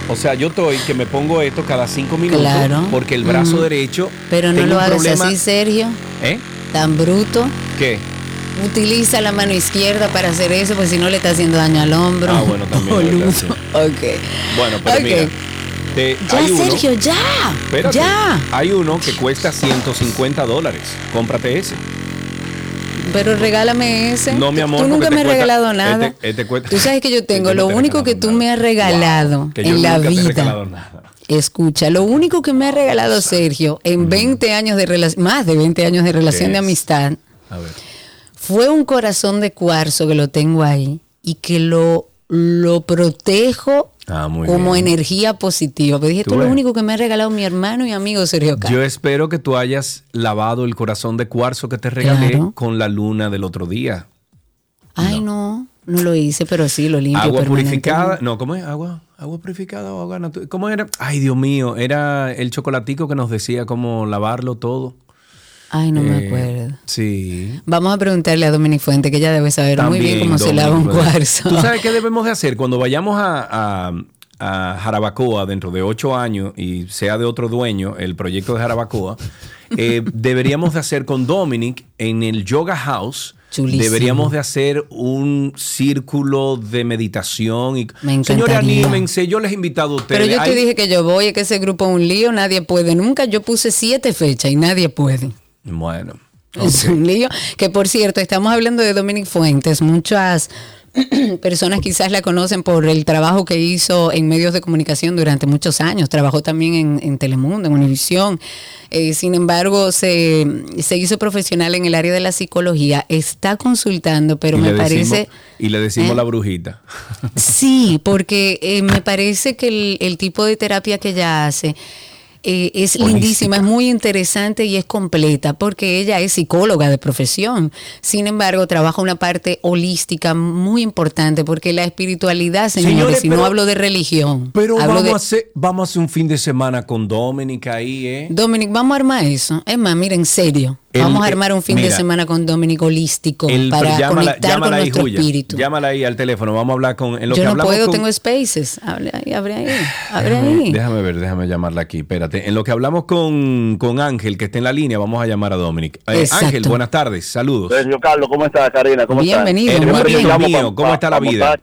O sea, yo estoy que me pongo esto cada cinco minutos Claro. porque el brazo derecho. Pero no lo hagas así, Sergio. ¿Eh? Tan bruto. ¿Qué? Utiliza la mano izquierda para hacer eso, porque si no le está haciendo daño al hombro. Ah, bueno, también. Sí. Ok. Bueno, pero mira. te- Ya, hay uno, Sergio, ya. espérate, Ya. Hay uno que cuesta 150 dólares. Cómprate ese. Pero regálame ese. No, mi amor, Tú nunca me has cuesta- regalado nada. este- este cuesta- Tú sabes que yo tengo, Este no lo te único que tú me has regalado en la vida. Escucha, lo único que me ha regalado Sergio en 20 años de relación, más de 20 años de relación ¿Qué de amistad, A ver. fue un corazón de cuarzo que lo tengo ahí y que lo, lo protejo Ah, como bien. energía positiva. Pero dije, Tú esto es lo único que me ha regalado mi hermano y amigo Sergio Carlos. Yo espero que tú hayas lavado el corazón de cuarzo que te regalé Claro. con la luna del otro día. Ay, no. no, lo hice, pero sí, lo limpio. Agua purificada. No, ¿cómo es? Agua, agua purificada o agua natural. ¿Cómo era? Ay, Dios mío, era el chocolatico que nos decía cómo lavarlo todo. Ay, no me Eh, acuerdo. Sí. Vamos a preguntarle a Dominic Fuente, que ella debe saber muy bien cómo se lava un cuarzo. ¿Tú sabes qué debemos de hacer cuando vayamos a, a- a Jarabacoa dentro de ocho años y sea de otro dueño el proyecto de Jarabacoa, eh, deberíamos de hacer con Dominic en el Yoga House. Chulísimo. Deberíamos de hacer un círculo de meditación y Me señores anímense, yo les he invitado a ustedes. Pero yo te Hay- dije que yo voy, es que ese grupo es un lío, nadie puede. Nunca yo puse siete fechas y nadie puede. Bueno. Es un lío. Que por cierto, estamos hablando de Dominic Fuentes. Muchas personas quizás la conocen por el trabajo que hizo en medios de comunicación durante muchos años. Trabajó también en, en Telemundo, en Univisión. Eh, sin embargo, se, se hizo profesional en el área de la psicología. Está consultando, pero Y me parece... decimos- y le decimos ¿Eh? la brujita. Sí, porque eh, me parece que el, el tipo de terapia que ella hace eh, es Holística. lindísima, es muy interesante y es completa, porque ella es psicóloga de profesión. Sin embargo, trabaja una parte holística muy importante, porque la espiritualidad, señores, Señores, si no pero- hablo de religión, Pero vamos, de... a hacer, vamos a hacer un fin de semana con Dominic ahí, ¿eh? Dominic, vamos a armar eso. Es más, mira, en serio. El- vamos a armar un fin de semana con Dominic holístico El- para llámala, conectar con llámala ahí, nuestro Julia. espíritu. Llámala ahí al teléfono. Vamos a hablar con. En lo Yo que no hablamos puedo, con- tengo spaces. Ahí, abre ahí, abre Déjame, ahí. déjame ver, déjame llamarla aquí. Espérate. En lo que hablamos con, con Ángel, que está en la línea, vamos a llamar a Dominic. Eh. Ángel, buenas tardes. Saludos. Sergio Carlos, ¿cómo estás, Karina? ¿Cómo estás? Bienvenido, Hermano muy bien. mío, ¿cómo está la vida?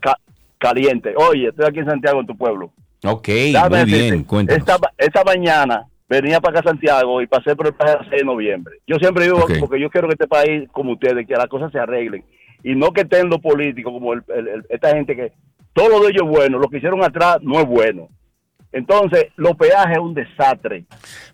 caliente. Oye, estoy aquí en Santiago, en tu pueblo. Ok, Déjame muy decirte, bien. Cuéntanos. Esta, esta mañana venía para acá a Santiago y pasé por el país el 6 de noviembre. Yo siempre digo, porque yo quiero que este país, como ustedes, que las cosas se arreglen. Y no que estén los políticos, como el- el- el- esta gente que todo lo de ellos es bueno, lo que hicieron atrás no es bueno. Entonces, los peajes es un desastre.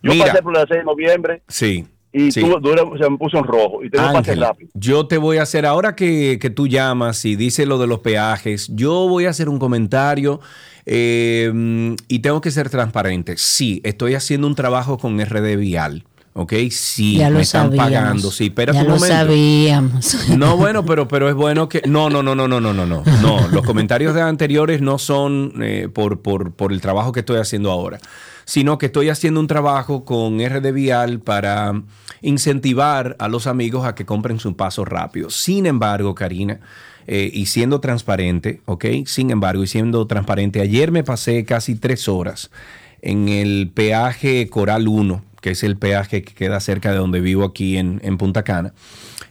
Yo Mira. pasé por el 6 de noviembre Sí. y sí. tú- tú- se me puso en rojo y tengo Ángel, rápido. yo te voy a hacer, ahora que, que tú llamas y dices lo de los peajes, yo voy a hacer un comentario eh, y tengo que ser transparente. Sí, estoy haciendo un trabajo con RD Vial. ¿Ok? Sí, ya lo me están sabíamos. pagando. Sí, espérate ya un lo momento. sabíamos. No, bueno, pero, pero es bueno que. No, no, no, no, no, no, no, no. No, los comentarios de anteriores no son eh, por, por, por el trabajo que estoy haciendo ahora, sino que estoy haciendo un trabajo con RD Vial para incentivar a los amigos a que compren su paso rápido. Sin embargo, Karina, eh, y siendo transparente, ¿ok? Sin embargo, y siendo transparente, ayer me pasé casi tres horas en el peaje Coral 1, que es el peaje que queda cerca de donde vivo aquí en, en Punta Cana.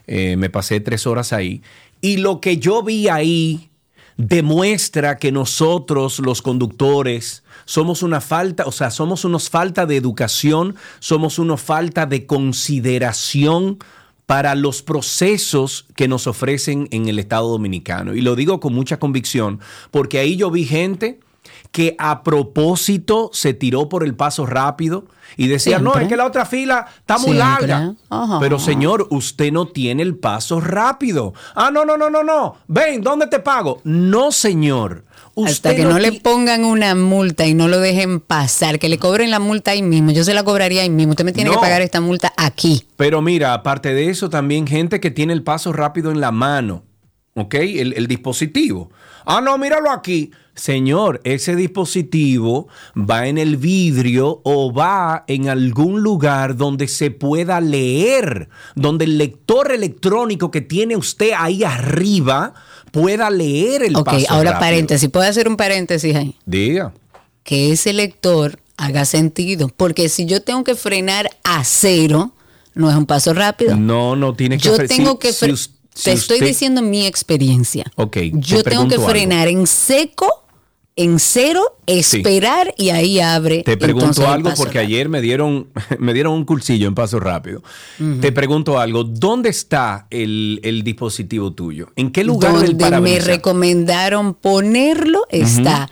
Eh, me pasé tres horas ahí. Y lo que yo vi ahí demuestra que nosotros, los conductores, somos una falta, o sea, somos unos falta de educación, somos una falta de consideración para los procesos que nos ofrecen en el Estado Dominicano. Y lo digo con mucha convicción, porque ahí yo vi gente que a propósito se tiró por el paso rápido y decía, no, es que la otra fila está muy Siempre. larga. Ajá. Pero señor, usted no tiene el paso rápido. Ah, no, no, no, no, no. Ven, ¿dónde te pago? No, señor. Usted Hasta que no, le pongan una multa y no lo dejen pasar, que le cobren la multa ahí mismo. Yo se la cobraría ahí mismo. Usted me tiene No. que pagar esta multa aquí. Pero mira, aparte de eso, también gente que tiene el paso rápido en la mano. ¿Ok? El, el dispositivo. Ah, no, míralo aquí. Señor, ese dispositivo va en el vidrio o va en algún lugar donde se pueda leer, donde el lector electrónico que tiene usted ahí arriba pueda leer el ok, paso ahora rápido. paréntesis. ¿Puedo hacer un paréntesis ahí? Diga. Que ese lector haga sentido. Porque si yo tengo que frenar a cero, no es un paso rápido. No, no tiene que Yo tengo si- que si si te estoy usted- diciendo mi experiencia. Ok, te Yo tengo que algo. frenar en seco, en cero, esperar y ahí abre. Te pregunto entonces algo porque ayer me dieron, me dieron un cursillo en paso rápido. Te pregunto algo. ¿Dónde está el, el dispositivo tuyo? ¿En qué lugar del me recomendaron ponerlo está,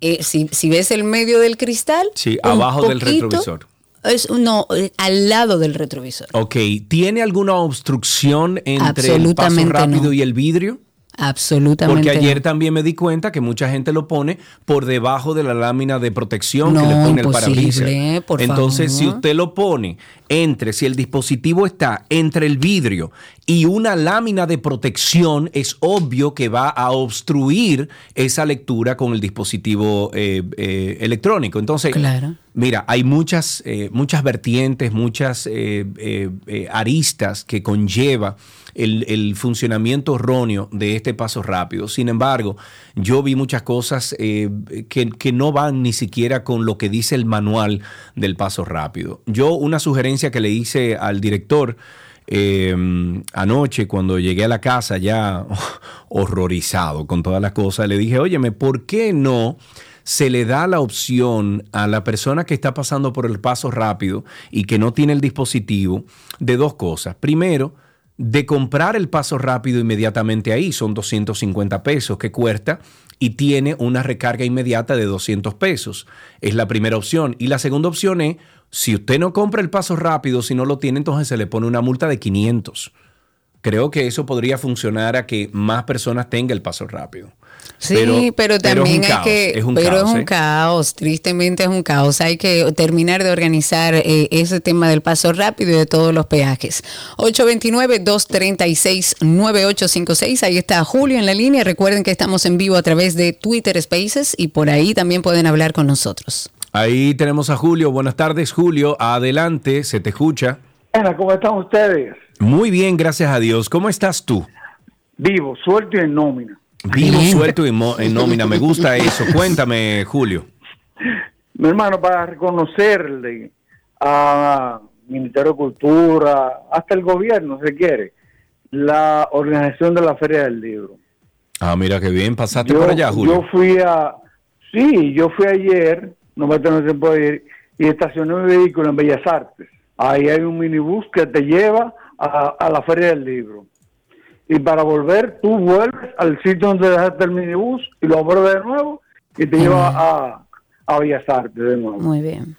eh, si, si ves el medio del cristal, Sí, abajo del retrovisor. Es, no, eh, al lado del retrovisor. Ok. ¿Tiene alguna obstrucción entre el paso rápido no. y el vidrio? Absolutamente. Porque ayer no. también me di cuenta que mucha gente lo pone por debajo de la lámina de protección que No, le pone el parabrisas. por Entonces, si usted lo pone entre, si el dispositivo está entre el vidrio y una lámina de protección, es obvio que va a obstruir esa lectura con el dispositivo eh, eh, electrónico. Entonces, Claro. Mira, hay muchas, eh, muchas vertientes, muchas eh, aristas que conlleva el, funcionamiento erróneo de este paso rápido. Sin embargo, yo vi muchas cosas eh, que, que no van ni siquiera con lo que dice el manual del paso rápido. Yo una sugerencia que le hice al director eh, anoche cuando llegué a la casa ya horrorizado con todas las cosas, le dije, óyeme, ¿por qué no se le da la opción a la persona que está pasando por el paso rápido y que no tiene el dispositivo de dos cosas? Primero, de comprar el paso rápido inmediatamente ahí, son 250 pesos que cuesta y tiene una recarga inmediata de 200 pesos. Es la primera opción. Y la segunda opción es, si usted no compra el paso rápido, si no lo tiene, entonces se le pone una multa de 500. Creo que eso podría funcionar a que más personas tengan el paso rápido. Sí, pero, también es un hay que, es un pero caos, es un ¿eh? caos, tristemente es un caos. Hay que terminar de organizar eh, ese tema del paso rápido y de todos los peajes. 829-236-9856, ahí está Julio en la línea. Recuerden que estamos en vivo a través de Twitter Spaces y por ahí también pueden hablar con nosotros. Ahí tenemos a Julio. Buenas tardes, Julio. Adelante, se te escucha. Ana, ¿cómo están ustedes? Muy bien, gracias a Dios. ¿Cómo estás tú? Vivo, suelto y en nómina. Vivo, suelto y mo- en nómina. Me gusta eso. Cuéntame, Julio. Mi hermano, para reconocerle a Ministerio de Cultura, hasta el gobierno, si quiere, la organización de la Feria del Libro. Ah, mira qué bien. Pasaste por allá, yo Julio. fui a, sí, yo fui ayer, no me tengo tiempo de ir, y estacioné mi vehículo en Bellas Artes. Ahí hay un minibús que te lleva a, a la Feria del Libro. Y para volver, tú vuelves al sitio donde dejaste el minibús y lo vuelves de nuevo y te lleva a, a Bellas Artes de nuevo. Muy bien.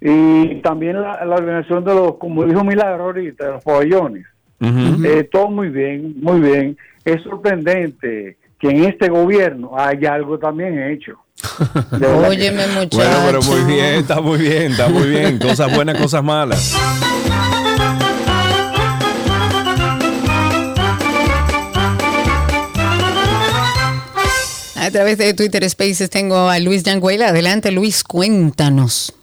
Y también la, la organización de los, como dijo Milagro ahorita, de los pabellones. Eh, todo muy bien, muy bien. Es sorprendente que en este gobierno haya algo también hecho. Óyeme, muchacho. Bueno, pero muy bien, está muy bien, está muy bien. Cosas buenas, cosas malas. A través de Twitter Spaces tengo a Luis Yanguela. Adelante, Luis, cuéntanos.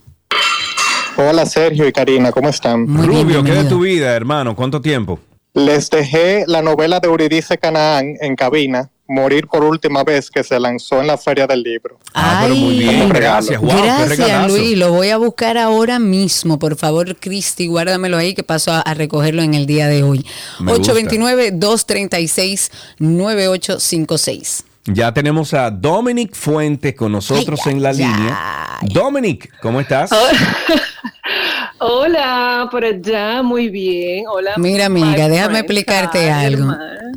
Hola Sergio y Karina, ¿cómo están? Rubio, ¿qué de tu vida, hermano? ¿Cuánto tiempo? Les dejé la novela de Euridice Canaán en cabina, Morir por última vez, que se lanzó en la Feria del Libro. Ah, pero muy bien, gracias. Wow, Gracias. Luis. Lo voy a buscar ahora mismo. Por favor, Cristi, guárdamelo ahí que paso a, a recogerlo en el día de hoy. Me gusta. 829-236-9856. Ya tenemos a Dominic Fuentes con nosotros en la línea. Dominic, ¿cómo estás? Hola, por allá, muy bien. Hola. Mira, amiga, déjame friend, explicarte algo.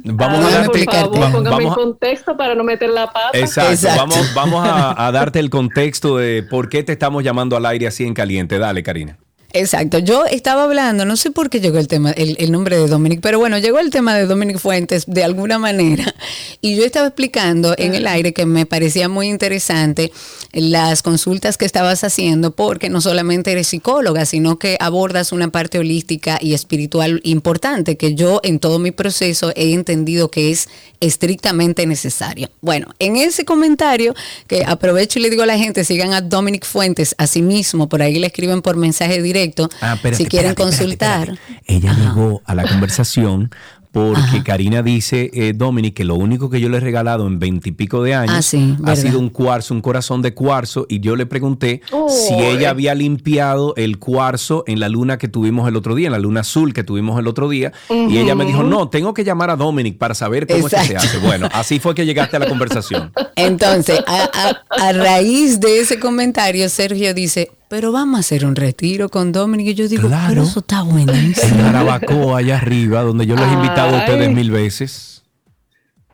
Vamos Ah, a dar- por explicarte. favor, vamos a- en contexto para no meter la pata. Exacto. Vamos, vamos a, a darte el contexto de por qué te estamos llamando al aire así en caliente. Dale, Karina. Exacto, yo estaba hablando, no sé por qué llegó el tema, el, nombre de Dominic, pero bueno, llegó el tema de Dominic Fuentes de alguna manera y yo estaba explicando en el aire que me parecía muy interesante las consultas que estabas haciendo porque no solamente eres psicóloga, sino que abordas una parte holística y espiritual importante que yo en todo mi proceso he entendido que es estrictamente necesario. Bueno, en ese comentario que aprovecho y le digo a la gente, sigan a Dominic Fuentes, a sí mismo, por ahí le escriben por mensaje directo Ah, espérate, si quieren espérate, espérate, consultar. Ella llegó a la conversación porque Karina dice, eh, Dominic, que lo único que yo le he regalado en veintipico de años Ah, sí, ha verdad. sido un cuarzo, un corazón de cuarzo, y yo le pregunté Oh, si ella eh. había limpiado el cuarzo en la luna que tuvimos el otro día, en la luna azul que tuvimos el otro día, y ella me dijo, no, tengo que llamar a Dominic para saber cómo es que se hace. Bueno, así fue que llegaste a la conversación. Entonces, a, a- a raíz de ese comentario, Sergio dice, pero vamos a hacer un retiro con Dominic. Y yo digo, pero eso está En buenísimo. Jarabacoa, allá arriba, donde yo los he invitado a ustedes mil veces.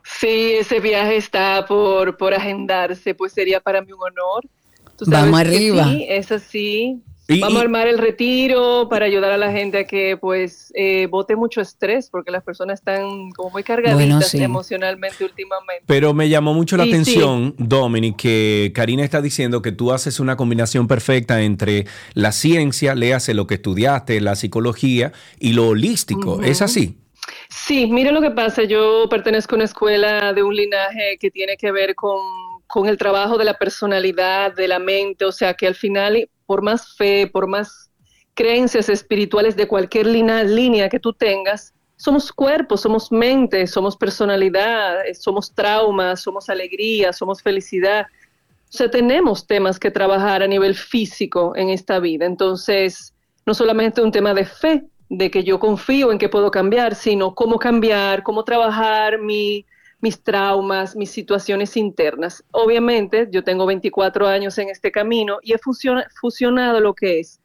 Sí, ese viaje está por, por agendarse, pues sería para mí un honor. Tú sabes Vamos arriba. Sí, es así. Y- Vamos a armar el retiro para ayudar a la gente a que pues eh, bote mucho estrés, porque las personas están como muy cargaditas Bueno, sí. emocionalmente últimamente. Pero me llamó mucho la Y sí. atención, Dominic, que Karina está diciendo que tú haces una combinación perfecta entre la ciencia, léase lo que estudiaste, la psicología y lo holístico. ¿Es así? Sí, mira lo que pasa. Yo pertenezco a una escuela de un linaje que tiene que ver con, con el trabajo de la personalidad, de la mente. O sea, que al final, por más fe, por más creencias espirituales de cualquier línea que tú tengas, somos cuerpos, somos mente, somos personalidad, eh, somos traumas, somos alegría, somos felicidad. O sea, tenemos temas que trabajar a nivel físico en esta vida. Entonces, no solamente un tema de fe, de que yo confío en que puedo cambiar, sino cómo cambiar, cómo trabajar mi, mis traumas, mis situaciones internas. Obviamente, yo tengo 24 años en este camino y he fusiona- fusionado lo que es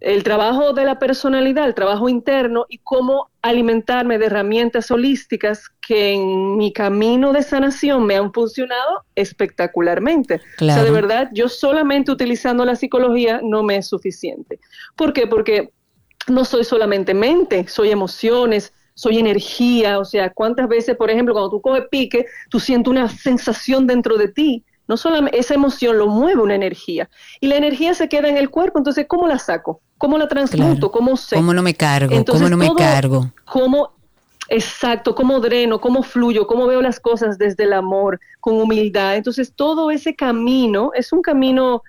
el trabajo de la personalidad, el trabajo interno y cómo alimentarme de herramientas holísticas que en mi camino de sanación me han funcionado espectacularmente. O sea, de verdad, yo solamente utilizando la psicología no me es suficiente. ¿Por qué? Porque no soy solamente mente, soy emociones, soy energía, o sea, cuántas veces, por ejemplo, cuando tú coges pique, tú sientes una sensación dentro de ti, no solamente esa emoción lo mueve una energía, y la energía se queda en el cuerpo, entonces, ¿cómo la saco? ¿Cómo la transmuto? ¿Cómo sé? ¿Cómo no me cargo? Entonces, ¿Cómo no me todo- cargo? cómo, exacto, cómo dreno, cómo fluyo, cómo veo las cosas desde el amor, con humildad. Entonces, todo ese camino es un camino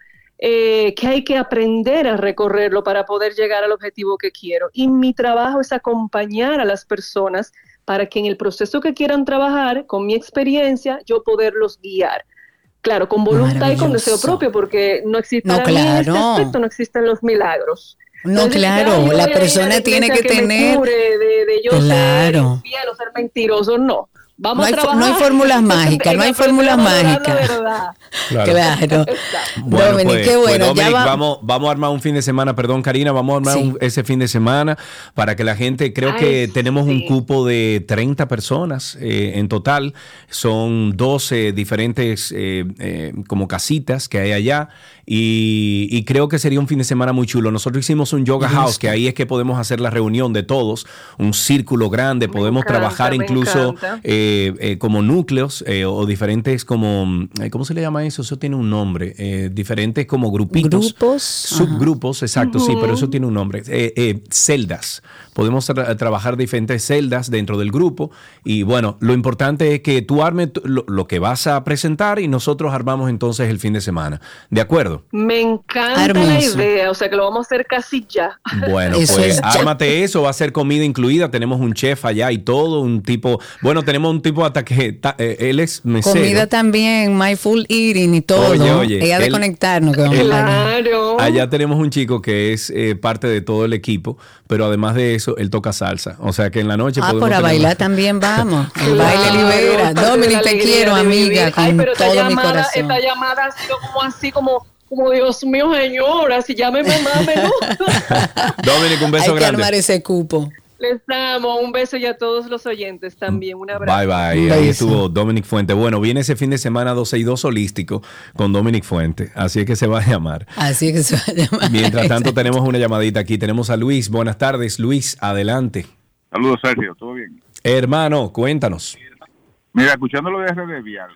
eh, que hay que aprender a recorrerlo para poder llegar al objetivo que quiero. Y mi trabajo es acompañar a las personas para que en el proceso que quieran trabajar, con mi experiencia, yo poderlos guiar. Claro, con voluntad y con deseo propio, porque no existe No, en este claro. aspecto, no existen los milagros. No, Entonces, claro, la persona tiene que tener- de, de yo Claro. ser infiel o ser mentiroso, no. Vamos No hay a fo- trabajar. no hay fórmulas mágicas, no hay fórmulas mágicas. Claro. Claro. Bueno, Dominic, pues, qué pues, bueno. ya Dominic, va- vamos, vamos a armar un fin de semana, perdón Karina, vamos a armar Sí. un- ese fin de semana para que la gente, creo Ay, que tenemos un cupo de 30 personas eh, en total, son 12 diferentes eh, eh, como casitas que hay allá y, y creo que sería un fin de semana muy chulo. Nosotros hicimos un yoga house, que ahí es que podemos hacer la reunión de todos, un círculo grande, podemos encanta, trabajar incluso eh, eh, como núcleos eh, o diferentes como, eh, ¿cómo se le llama eso? Eso tiene un nombre, eh, diferentes como grupitos. Grupos, ajá. Subgrupos, exacto, sí, pero eso tiene un nombre. Eh, eh, celdas. Podemos tra- trabajar diferentes celdas dentro del grupo y bueno, lo importante es que tú armes lo, lo que vas a presentar y nosotros armamos entonces el fin de semana. ¿De acuerdo? Me encanta la idea, o sea que lo vamos a hacer casi ya. Bueno, Eso pues es ya. ármate eso, va a ser comida incluida, tenemos un chef allá y todo, un tipo, bueno, tenemos un tipo hasta que ta- eh, él es mesero. Comida también, my full eating y todo. Oye, oye, Ella de conectarnos. que vamos. Claro. Allá tenemos un chico que es eh, parte de todo el equipo, pero además de eso, él toca salsa. O sea que en la noche Ah, podemos por a tener- bailar también vamos. El Claro, baile libera. Dominic, te quiero, amiga, con Ay, pero esta todo mi llamada, corazón. Esta llamada ha sido como así, como, como Dios mío, señora, si llámeme más menudo. Dominic, un beso Hay que grande. armar ese cupo. Les amo, un beso y a todos los oyentes también, un abrazo. Bye bye. Ahí estuvo Dominic Fuente. Bueno, viene ese fin de semana 12 y 2 holístico con Dominic Fuente. Así es que se va a llamar. Así que se va a llamar. Mientras tanto, tenemos una llamadita aquí. Tenemos a Luis. Buenas tardes, Luis. Adelante. Saludos, Sergio, ¿todo bien? Hermano, cuéntanos. Mira, escuchando lo de RD Vial,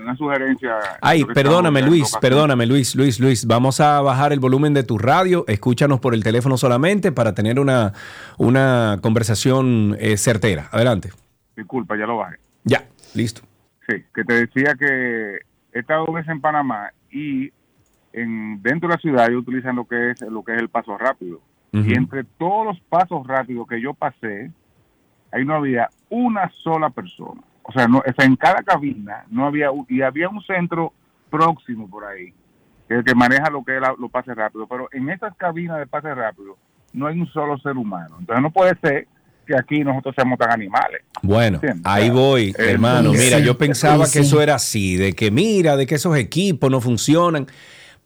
una sugerencia. Ay, perdóname Luis, perdóname Luis, Luis, Luis. Vamos a bajar el volumen de tu radio. Escúchanos por el teléfono solamente para tener una, una conversación eh, certera. Adelante. Disculpa, ya lo bajé. Ya, listo. Sí, que te decía que he estado dos veces en Panamá y en, dentro de la ciudad ellos utilizan lo que es lo que es el paso rápido. Y entre todos los pasos rápidos que yo pasé, ahí no había una sola persona. O sea, no, o sea, en cada cabina no había, y había un centro próximo por ahí, que, que maneja lo que es la- los pases rápidos, pero en esas cabinas de pases rápidos no hay un solo ser humano. Entonces no puede ser que aquí nosotros seamos tan animales. Bueno, ahí voy, Eh, hermano. sí, Mira, yo pensaba sí, que eso era así, de que mira, de que esos equipos no funcionan.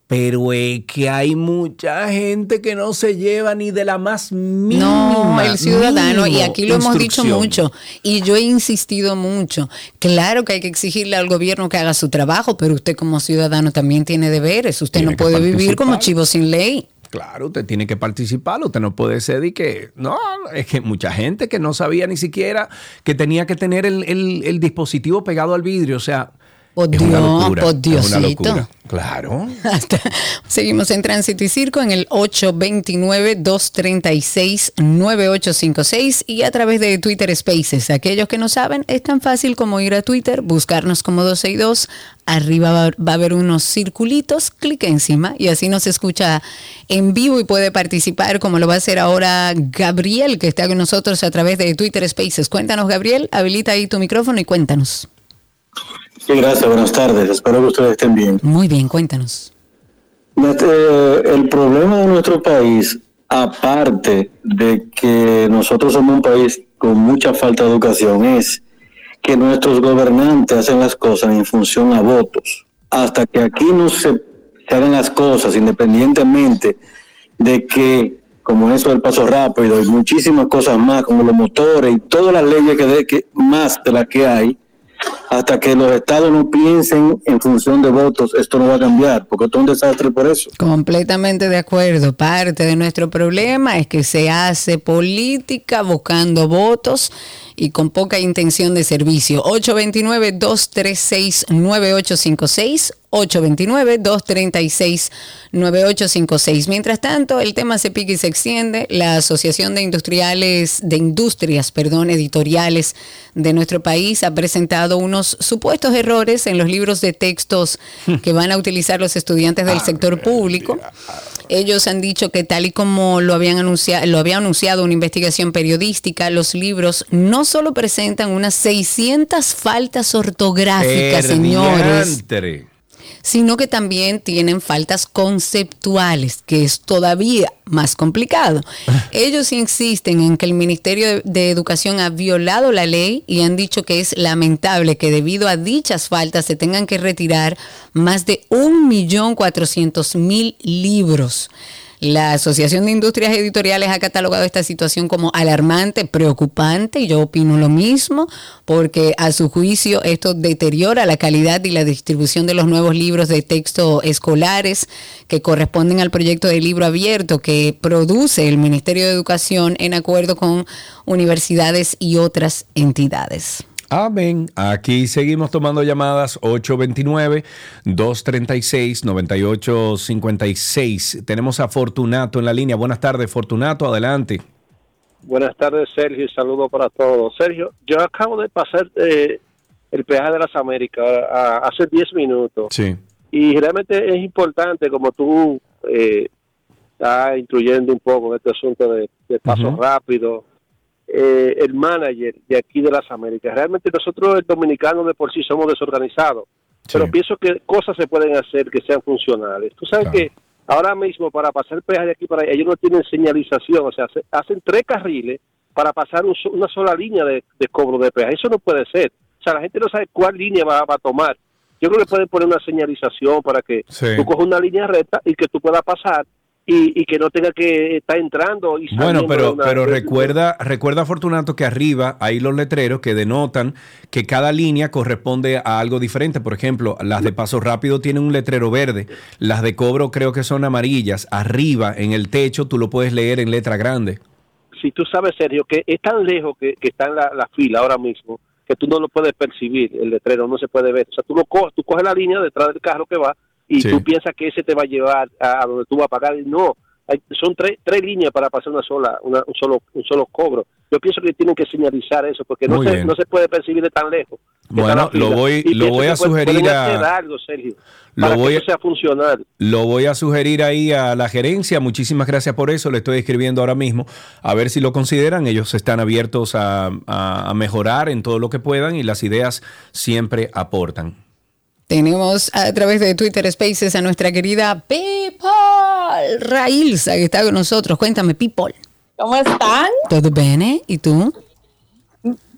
Pero es que hay mucha gente que no se lleva ni de la más mínima. No, el ciudadano, y aquí lo hemos dicho mucho, y yo he insistido mucho, claro que hay que exigirle al gobierno que haga su trabajo, pero usted como ciudadano también tiene deberes, usted Tiene no puede vivir como chivo sin ley. Claro, usted tiene que participar, usted no puede ser y que, no, es que mucha gente que no sabía ni siquiera que tenía que tener el, el- el dispositivo pegado al vidrio, o sea, Por Es una Dios, locura, por Diosito. Claro. Seguimos en Tránsito y Circo en el 829-236-9856 y a través de Twitter Spaces. Aquellos que no saben, es tan fácil como ir a Twitter, buscarnos como 262. Arriba va, va a haber unos circulitos, clic encima y así nos escucha en vivo y puede participar como lo va a hacer ahora Gabriel, que está con nosotros a través de Twitter Spaces. Cuéntanos, Gabriel, habilita ahí tu micrófono y cuéntanos. Sí, gracias, buenas tardes. Espero que ustedes estén bien. Muy bien, cuéntanos. Este, el problema de nuestro país, aparte de que nosotros somos un país con mucha falta de educación, es que nuestros gobernantes hacen las cosas en función a votos. Hasta que aquí no se, se hagan las cosas independientemente de que, como eso del paso rápido y muchísimas cosas más, como los motores y todas las leyes que, de, que más de las que hay, hasta que los estados no piensen en función de votos, esto no va a cambiar, porque esto es un desastre por eso. Completamente de acuerdo. Parte de nuestro problema es que se hace política buscando votos y con poca intención de servicio. 829-236-9856. 829-236-9856. Mientras tanto, el tema se pica y se extiende. La Asociación de Industriales, de Industrias, perdón, editoriales de nuestro país ha presentado unos supuestos errores en los libros de textos que van a utilizar los estudiantes del sector público. Ellos han dicho que tal y como lo habían anunciado, lo había anunciado una investigación periodística, los libros no solo presentan unas 600 faltas ortográficas, señores, sino que también tienen faltas conceptuales, que es todavía más complicado. Ellos insisten en que el Ministerio de, de Educación ha violado la ley y han dicho que es lamentable que debido a dichas faltas se tengan que retirar más de 1.400.000 libros. La Asociación de Industrias Editoriales ha catalogado esta situación como alarmante, preocupante, y yo opino lo mismo, porque a su juicio esto deteriora la calidad y la distribución de los nuevos libros de texto escolares que corresponden al proyecto de libro abierto que produce el Ministerio de Educación en acuerdo con universidades y otras entidades. Amén. Aquí seguimos tomando llamadas 829-236-9856. Tenemos a Fortunato en la línea. Buenas tardes, Fortunato. Adelante. Buenas tardes, Sergio, y saludo para todos. Sergio, yo acabo de pasar eh, el peaje de las Américas hace 10 minutos Sí. y realmente es importante, como tú eh, estás instruyendo un poco en este asunto de, de paso Ujú. rápido, eh, el manager de aquí de las Américas. Realmente nosotros, el dominicano, de por sí somos desorganizados, pero pienso que cosas se pueden hacer que sean funcionales. Tú sabes que ahora mismo para pasar peaje de aquí para allá, ellos no tienen señalización, o sea, se- hacen tres carriles para pasar un una sola línea de, de cobro de peaje. Eso no puede ser. O sea, la gente no sabe cuál línea va, va a tomar. Yo creo que pueden poner una señalización para que Sí. tú cojas una línea recta y que tú puedas pasar y, y que no tenga que estar entrando y Bueno, pero, una- pero recuerda, recuerda Fortunato que arriba hay los letreros que denotan que cada línea corresponde a algo diferente. Por ejemplo, las de paso rápido tienen un letrero verde, las de cobro creo que son amarillas. Arriba en el techo tú lo puedes leer en letra grande. si tú sabes, Sergio, que es tan lejos que, que está en la, la fila ahora mismo, que tú no lo puedes percibir, el letrero no se puede ver. O sea, tú lo coges, tú coges la línea detrás del carro que va y Sí. tú piensas que ese te va a llevar a, a donde tú vas a pagar. No, hay- son tres, tres líneas para pasar una sola, una- un solo un solo cobro. Yo pienso que tienen que señalizar eso, porque no se, no se puede percibir de tan lejos. Bueno, lo voy- Y lo voy a sugerir a- algo, Sergio, Lo para voy que a- sea funcional. Lo voy a sugerir ahí a la gerencia. Muchísimas gracias por eso. Le estoy escribiendo ahora mismo. A ver si lo consideran. Ellos están abiertos a- a mejorar en todo lo que puedan y las ideas siempre aportan. Tenemos a través de Twitter Spaces a nuestra querida People Railsa que está con nosotros. Cuéntame, People. ¿Cómo están? ¿Todo bien? ¿Y tú?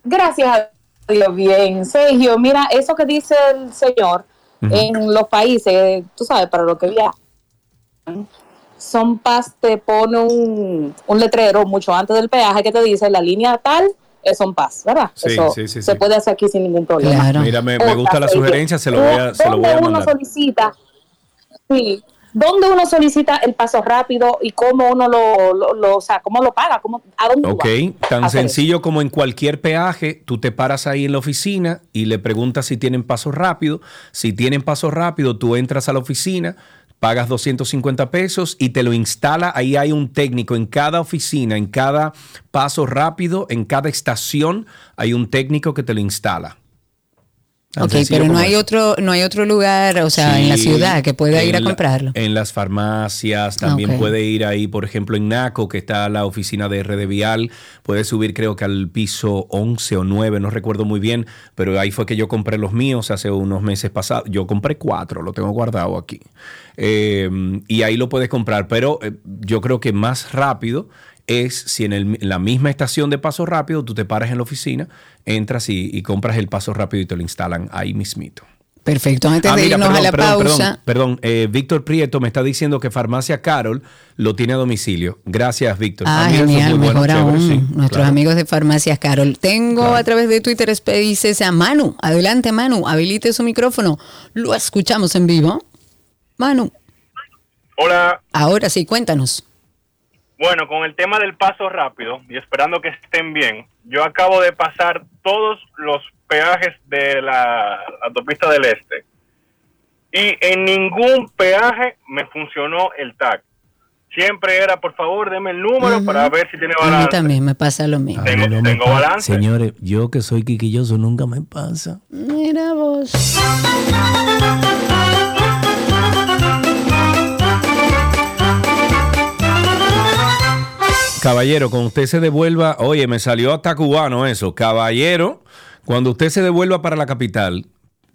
Gracias a Dios, bien. Sergio, mira, eso que dice el señor en los países, tú sabes, para lo que viajan, Son Paz te pone un, un letrero mucho antes del peaje que te dice la línea tal es Son Paz, ¿verdad? Sí, Eso sí, sí, se sí. puede hacer aquí sin ningún problema. Mira, me, gusta la sugerencia. Se lo voy a, se lo voy donde a uno mandar. solicita, sí, ¿Dónde uno solicita el paso rápido y cómo uno lo, lo, lo- o sea, cómo lo paga? ¿Cómo, ¿A dónde Ok, vas? tan sencillo como en cualquier peaje, tú te paras ahí en la oficina y le preguntas si tienen paso rápido. Si tienen paso rápido, tú entras a la oficina, pagas 250 pesos y te lo instala. Ahí hay un técnico en cada oficina, en cada paso rápido, en cada estación, hay un técnico que te lo instala. Ok, pero no hay eso. otro, no hay otro lugar, o sea, en la ciudad que pueda ir a la- comprarlo. en las farmacias, también Ok. puede ir ahí, por ejemplo, en NACO, que está la oficina de RD Vial, puede subir creo que al piso 11 o 9, no recuerdo muy bien, pero ahí fue que yo compré los míos hace unos meses pasados. Yo compré cuatro, lo tengo guardado aquí. Eh, y ahí lo puedes comprar, pero eh, yo creo que más rápido es si en, el- en la misma estación de paso rápido tú te paras en la oficina, entras y, y compras el paso rápido y te lo instalan ahí mismito. Perfecto, antes Ah, de mira, irnos perdón, a la perdón, pausa. Perdón, perdón, eh, Víctor Prieto me está diciendo que Farmacia Carol lo tiene a domicilio. Gracias, Víctor. Ah, mira, eso es genial, muy bueno, mejor chévere, aún. sí, Nuestros claro. amigos de Farmacias Carol. Tengo a través de Twitter Spaces a Manu. Adelante, Manu. Habilite su micrófono. Lo escuchamos en vivo. Manu. Hola, Ahora sí, cuéntanos. Bueno, con el tema del paso rápido y esperando que estén bien, yo acabo de pasar todos los peajes de la autopista del Este y en ningún peaje me funcionó el tag. Siempre era, por favor, deme el número para ver si tiene A mí balance. también me pasa lo mismo. Tengo, tengo balance. Señores, yo que soy quiquilloso nunca me pasa. Mira vos. Caballero, cuando usted se devuelva, oye, me salió hasta cubano eso. Caballero, cuando usted se devuelva para la capital,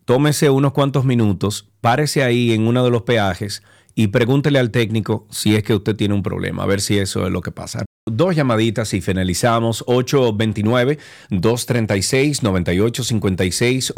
tómese unos cuantos minutos, párese ahí en uno de los peajes y pregúntele al técnico si es que usted tiene un problema, a ver si eso es lo que pasa. Dos llamaditas y finalizamos. 829-236-9856.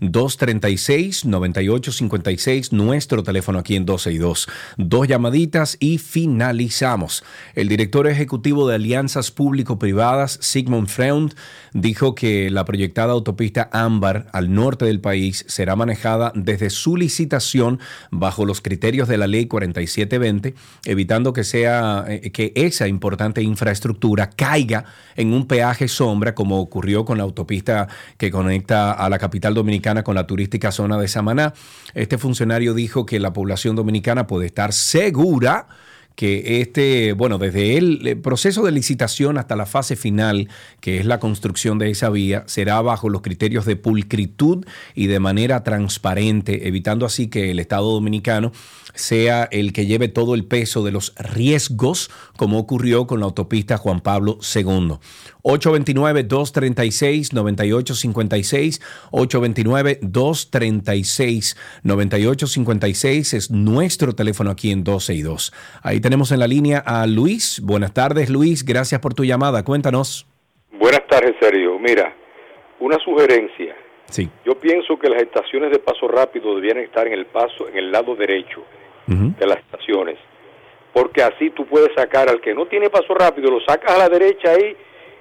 829-236-9856. Nuestro teléfono aquí en 12 y 2. Dos llamaditas y finalizamos. El director ejecutivo de Alianzas Público-Privadas, Sigmund Freund, dijo que la proyectada autopista Ámbar al norte del país será manejada desde su licitación bajo los criterios de la ley 4720, evitando que sea eh, que esa importante infraestructura caiga en un peaje sombra como ocurrió con la autopista que conecta a la capital dominicana con la turística zona de Samaná. Este funcionario dijo que la población dominicana puede estar segura que este, bueno, desde el eh, proceso de licitación hasta la fase final, que es la construcción de esa vía, será bajo los criterios de pulcritud y de manera transparente, evitando así que el Estado dominicano sea el que lleve todo el peso de los riesgos, como ocurrió con la autopista Juan Pablo II. 829-236-9856, 829-236-9856 es nuestro teléfono aquí en 12 y 2. Ahí tenemos en la línea a Luis. Buenas tardes, Luis. Gracias por tu llamada. Cuéntanos. Buenas tardes, Sergio. Mira, una sugerencia. Sí. Yo pienso que las estaciones de paso rápido debieran estar en el paso, en el lado derecho de las estaciones, porque así tú puedes sacar al que no tiene paso rápido, lo sacas a la derecha ahí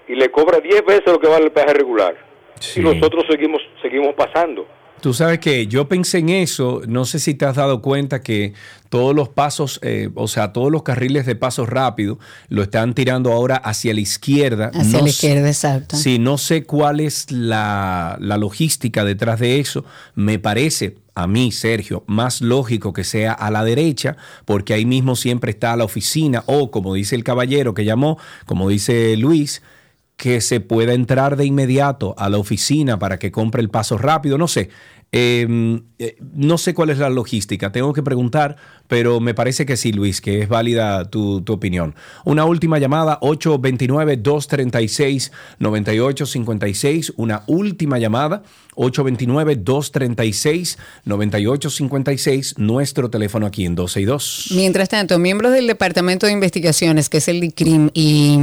y le cobra 10 veces lo que vale el peaje regular. Y nosotros seguimos seguimos pasando. Tú sabes que yo pensé en eso, no sé si te has dado cuenta que todos los pasos, eh, o sea, todos los carriles de paso rápido lo están tirando ahora hacia la izquierda. Hacia No la sé- izquierda, exacto. Sí, no sé cuál es la, la logística detrás de eso. Me parece, a mí, Sergio, más lógico que sea a la derecha, porque ahí mismo siempre está la oficina, o como dice el caballero que llamó, como dice Luis, que se pueda entrar de inmediato a la oficina para que compre el paso rápido, no sé. Eh, eh, no sé cuál es la logística, tengo que preguntar, pero me parece que sí, Luis, que es válida tu, tu opinión. Una última llamada, 829-236-9856. Una última llamada, 829-236-9856. Nuestro teléfono aquí en 12 y 2. Mientras tanto, miembros del Departamento de Investigaciones, que es el DICRIM, y,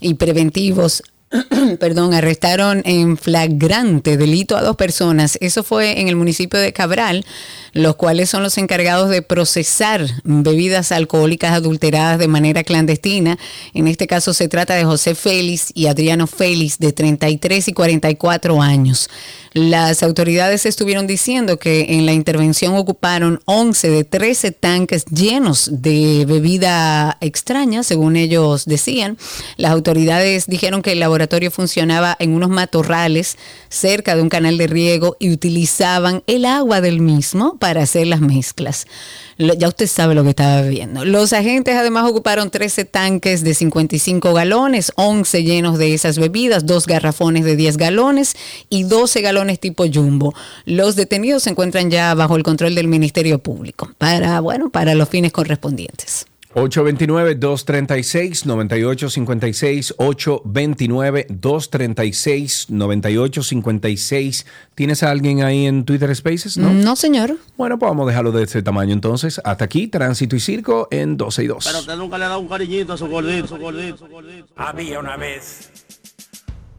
y preventivos, perdón, arrestaron en flagrante delito a dos personas. Eso fue en el municipio de Cabral, los cuales son los encargados de procesar bebidas alcohólicas adulteradas de manera clandestina. En este caso se trata de José Félix y Adriano Félix, de 33 y 44 años. Las autoridades estuvieron diciendo que en la intervención ocuparon 11 de 13 tanques llenos de bebida extraña, según ellos decían. Las autoridades dijeron que el laboratorio funcionaba en unos matorrales cerca de un canal de riego y utilizaban el agua del mismo para hacer las mezclas. Ya usted sabe lo que estaba bebiendo. Los agentes además ocuparon 13 tanques de 55 galones, 11 llenos de esas bebidas, dos garrafones de 10 galones y 12 galones tipo jumbo. Los detenidos se encuentran ya bajo el control del Ministerio Público para, bueno, para los fines correspondientes. 829-236-9856, 829-236-9856. ¿Tienes a alguien ahí en Twitter Spaces? No, No, señor. Bueno, pues vamos a dejarlo de este tamaño entonces. Hasta aquí, Tránsito y Circo en 12 y 2. Pero usted nunca le ha dado un cariñito a su gordito, su gordito, su gordito. Había una vez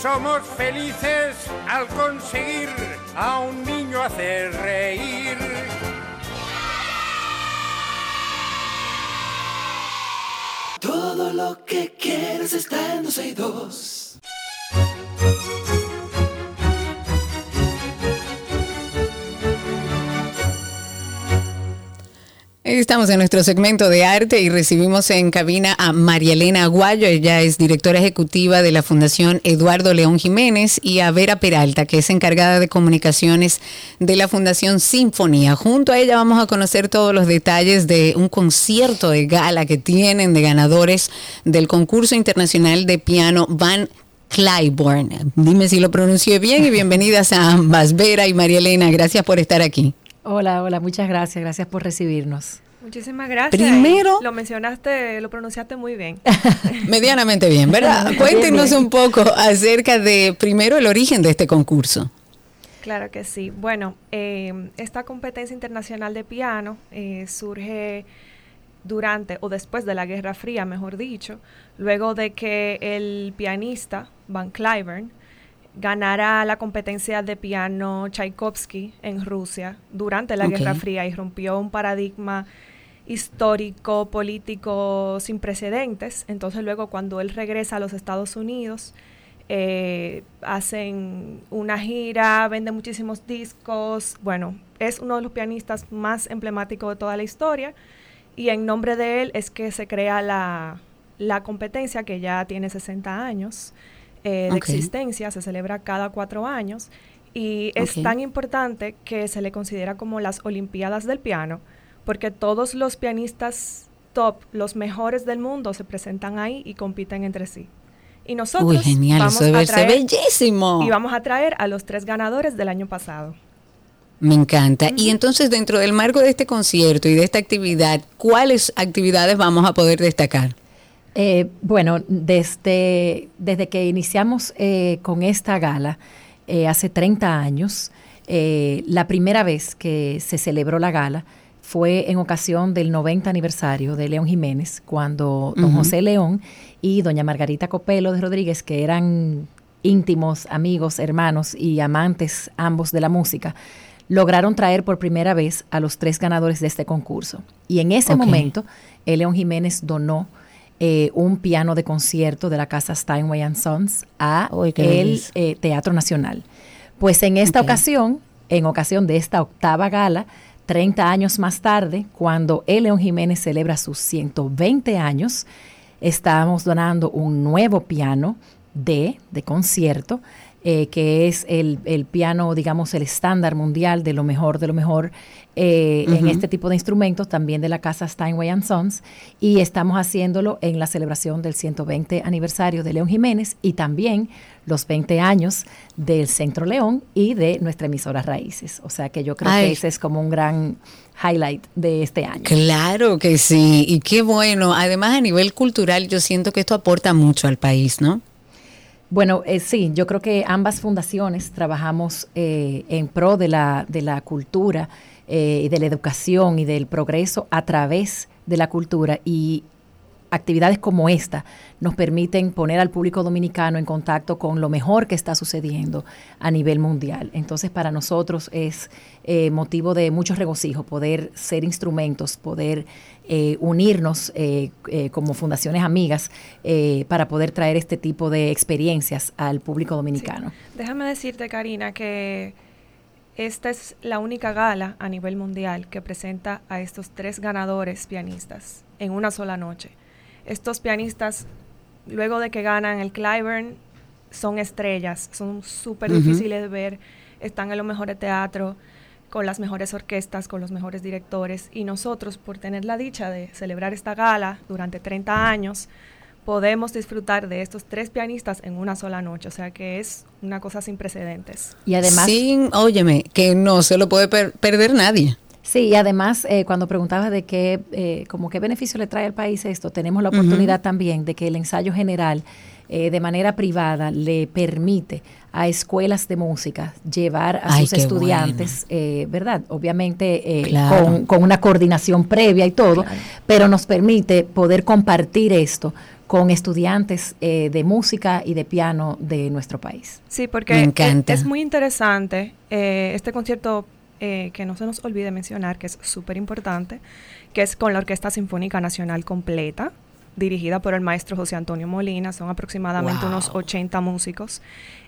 Somos felices al conseguir a un niño hacer reír. Todo lo que quieres está en 12 y 2. Estamos en nuestro segmento de arte y recibimos en cabina a María Elena Aguayo, ella es directora ejecutiva de la Fundación Eduardo León Jiménez, y a Vera Peralta, que es encargada de comunicaciones de la Fundación Sinfonía. Junto a ella vamos a conocer todos los detalles de un concierto de gala que tienen de ganadores del concurso internacional de piano Van Cliburn. Dime si lo pronuncié bien y bienvenidas a ambas, Vera y María Elena. Gracias por estar aquí. Hola, hola, muchas gracias, gracias por recibirnos. Muchísimas gracias. Primero- lo mencionaste, lo pronunciaste muy bien. Medianamente bien, ¿verdad? Cuéntenos un poco acerca de, primero, el origen de este concurso. Claro que sí. Bueno, eh, esta competencia internacional de piano eh, surge durante o después de la Guerra Fría, mejor dicho, luego de que el pianista Van Cliburn ganara la competencia de piano Tchaikovsky en Rusia durante la. Guerra Fría y rompió un paradigma histórico, político sin precedentes. Entonces luego cuando él regresa a los Estados Unidos, eh, hacen una gira, venden muchísimos discos. Bueno, es uno de los pianistas más emblemáticos de toda la historia. Y en nombre de él es que se crea la, la competencia que ya tiene 60 años eh, de existencia, se celebra cada cuatro años. Y es tan importante que se le considera como las Olimpiadas del piano, porque todos los pianistas top, los mejores del mundo, se presentan ahí y compiten entre sí. Y nosotros Uy, genial, vamos eso debe a traer- bellísimo. Y vamos a traer a los tres ganadores del año pasado. Me encanta. Y entonces, dentro del marco de este concierto y de esta actividad, ¿cuáles actividades vamos a poder destacar? Eh, bueno, desde, desde que iniciamos eh, con esta gala, eh, hace 30 años, eh, la primera vez que se celebró la gala fue en ocasión del 90 aniversario de León Jiménez, cuando don. José León y doña Margarita Copelo de Rodríguez, que eran íntimos, amigos, hermanos y amantes ambos de la música, lograron traer por primera vez a los tres ganadores de este concurso. Y en ese momento, el León Jiménez donó eh, un piano de concierto de la casa Steinway and Sons a el eh, Teatro Nacional. Pues en esta ocasión, en ocasión de esta octava gala, 30 años más tarde, cuando el León Jiménez celebra sus 120 años, estamos donando un nuevo piano de, de concierto, eh, que es el, el piano, digamos, el estándar mundial de lo mejor de lo mejor eh, en este tipo de instrumentos, también de la casa Steinway and Sons, y estamos haciéndolo en la celebración del 120 aniversario de León Jiménez y también los 20 años del Centro León y de nuestra emisora Raíces. O sea que yo creo Ay. que ese es como un gran highlight de este año. Claro que sí, y qué bueno. Además, a nivel cultural, yo siento que esto aporta mucho al país, ¿no? Bueno, eh, sí, yo creo que ambas fundaciones trabajamos eh, en pro de la, de la cultura eh, y de la educación y del progreso a través de la cultura. Y actividades como esta nos permiten poner al público dominicano en contacto con lo mejor que está sucediendo a nivel mundial. Entonces, para nosotros es eh, motivo de mucho regocijo poder ser instrumentos, poder eh, unirnos eh, eh, como fundaciones amigas eh, para poder traer este tipo de experiencias al público dominicano. Déjame decirte, Karina, que esta es la única gala a nivel mundial que presenta a estos tres ganadores pianistas en una sola noche. Estos pianistas, luego de que ganan el Clyburn, son estrellas, son súper difíciles de ver, están en los mejores teatros, con las mejores orquestas, con los mejores directores, y nosotros, por tener la dicha de celebrar esta gala durante 30 años, podemos disfrutar de estos tres pianistas en una sola noche, o sea que es una cosa sin precedentes. Y además- Sin, óyeme, que no se lo puede per- perder nadie. Sí, y además, eh, cuando preguntabas de qué, eh, como qué beneficio le trae al país esto, tenemos la oportunidad también de que el ensayo general, eh, de manera privada, le permite a escuelas de música llevar a Ay, sus estudiantes, eh, ¿verdad? Obviamente eh, Claro. con, con una coordinación previa y todo, pero nos permite poder compartir esto con estudiantes eh, de música y de piano de nuestro país. Sí, porque Me e- encanta. Es, muy interesante eh, este concierto eh, que no se nos olvide mencionar, que es súper importante, que es con la Orquesta Sinfónica Nacional completa, dirigida por el maestro José Antonio Molina, son aproximadamente Wow. unos 80 músicos,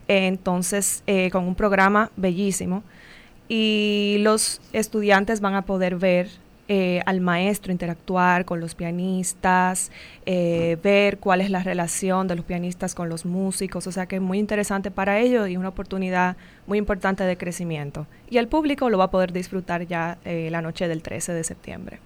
Eh, entonces eh, con un programa bellísimo. Y los estudiantes van a poder ver eh, al maestro interactuar con los pianistas, eh, ver cuál es la relación de los pianistas con los músicos, o sea que es muy interesante para ellos y una oportunidad muy importante de crecimiento. Y el público lo va a poder disfrutar ya eh, la noche del 13 de septiembre.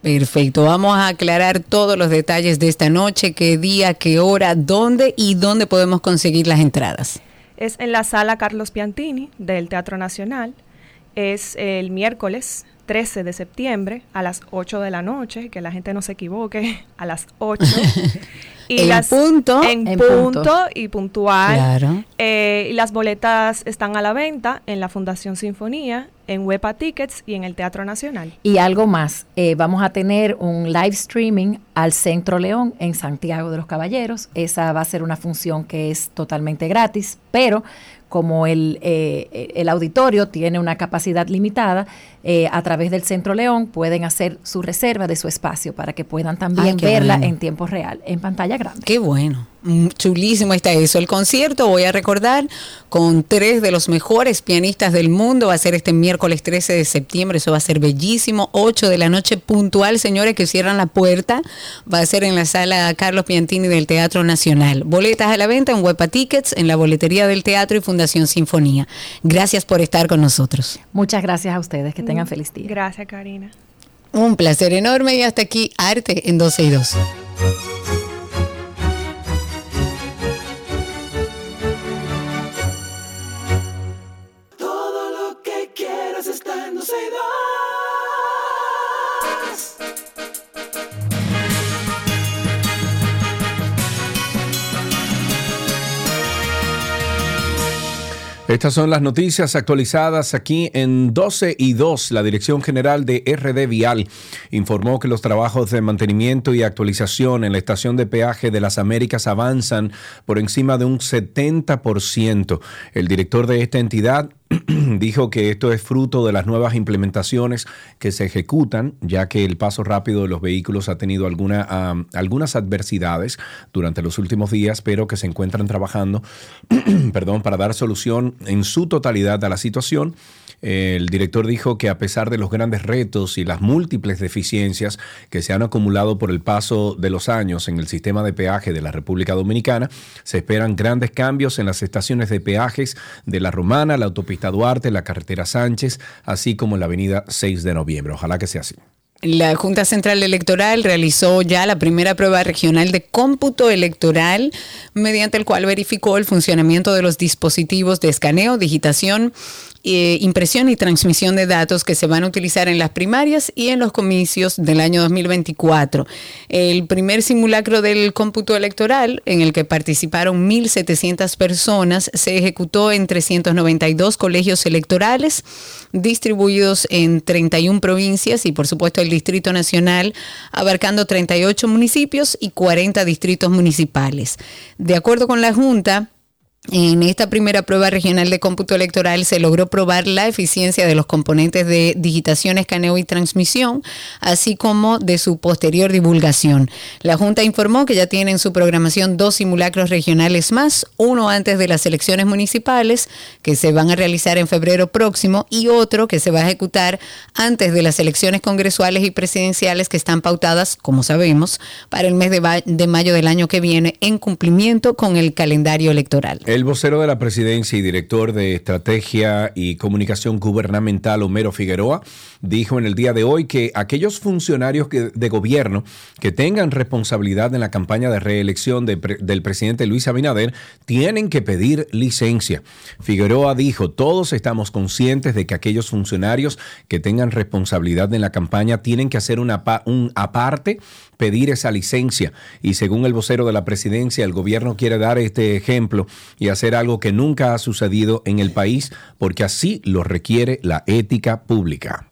Perfecto, vamos a aclarar todos los detalles de esta noche, qué día, qué hora, dónde y dónde podemos conseguir las entradas. Es en la sala Carlos Piantini del Teatro Nacional. Es el miércoles 13 de septiembre a las 8 de la noche, que la gente no se equivoque, a las 8. En punto. En, En punto, punto. y puntual. Claro. Eh, y las boletas están a la venta en la Fundación Sinfonía, en Huepa Tickets y en el Teatro Nacional. Y algo más, eh, vamos a tener un live streaming al Centro León en Santiago de los Caballeros. Esa va a ser una función que es totalmente gratis, pero como el, eh, el auditorio tiene una capacidad limitada, eh, a través del Centro León pueden hacer su reserva de su espacio para que puedan también Ay, verla bueno. en tiempo real, en pantalla grande. Qué bueno. Mm, Chulísimo está eso. El concierto, voy a recordar, con tres de los mejores pianistas del mundo. Va a ser este miércoles 13 de septiembre. Eso va a ser bellísimo. 8 de la noche puntual, señores, que cierran la puerta. Va a ser en la sala Carlos Piantini del Teatro Nacional. Boletas a la venta en Huepa Tickets, en la boletería del teatro y Fundación Sinfonía. Gracias por estar con nosotros. Muchas gracias a ustedes, que tengan feliz día. Gracias, Karina. Un placer enorme y hasta aquí Arte en 12 y 2. Estas son las noticias actualizadas aquí en 12 y 2. La Dirección General de RD Vial informó que los trabajos de mantenimiento y actualización en la estación de peaje de las Américas avanzan por encima de un 70%. El director de esta entidad dijo que esto es fruto de las nuevas implementaciones que se ejecutan, ya que el paso rápido de los vehículos ha tenido alguna, algunas adversidades durante los últimos días, pero que se encuentran trabajando perdón, para dar solución en su totalidad a la situación. El director dijo que a pesar de los grandes retos y las múltiples deficiencias que se han acumulado por el paso de los años en el sistema de peaje de la República Dominicana, se esperan grandes cambios en las estaciones de peajes de la Romana, la autopista Duarte, la carretera Sánchez, así como en la avenida 6 de noviembre. Ojalá que sea así. La Junta Central Electoral realizó ya la primera prueba regional de cómputo electoral, mediante el cual verificó el funcionamiento de los dispositivos de escaneo, digitación, eh, impresión y transmisión de datos que se van a utilizar en las primarias y en los comicios del año 2024. El primer simulacro del cómputo electoral, en el que participaron 1.700 personas, se ejecutó en 392 colegios electorales distribuidos en 31 provincias y por supuesto el Distrito Nacional, abarcando 38 municipios y 40 distritos municipales. De acuerdo con la Junta, en esta primera prueba regional de cómputo electoral se logró probar la eficiencia de los componentes de digitación, escaneo y transmisión, así como de su posterior divulgación. La Junta informó que ya tiene en su programación dos simulacros regionales más, uno antes de las elecciones municipales, que se van a realizar en febrero próximo, y otro que se va a ejecutar antes de las elecciones congresuales y presidenciales que están pautadas, como sabemos, para el mes de, mayo del año que viene, en cumplimiento con el calendario electoral. El vocero de la presidencia y director de Estrategia y Comunicación Gubernamental, Homero Figueroa, dijo en el día de hoy que aquellos funcionarios de gobierno que tengan responsabilidad en la campaña de reelección del presidente Luis Abinader tienen que pedir licencia. Figueroa dijo, todos estamos conscientes de que aquellos funcionarios que tengan responsabilidad en la campaña tienen que hacer un aparte pedir esa licencia. Y según el vocero de la presidencia, el gobierno quiere dar este ejemplo y hacer algo que nunca ha sucedido en el país, porque así lo requiere la ética pública.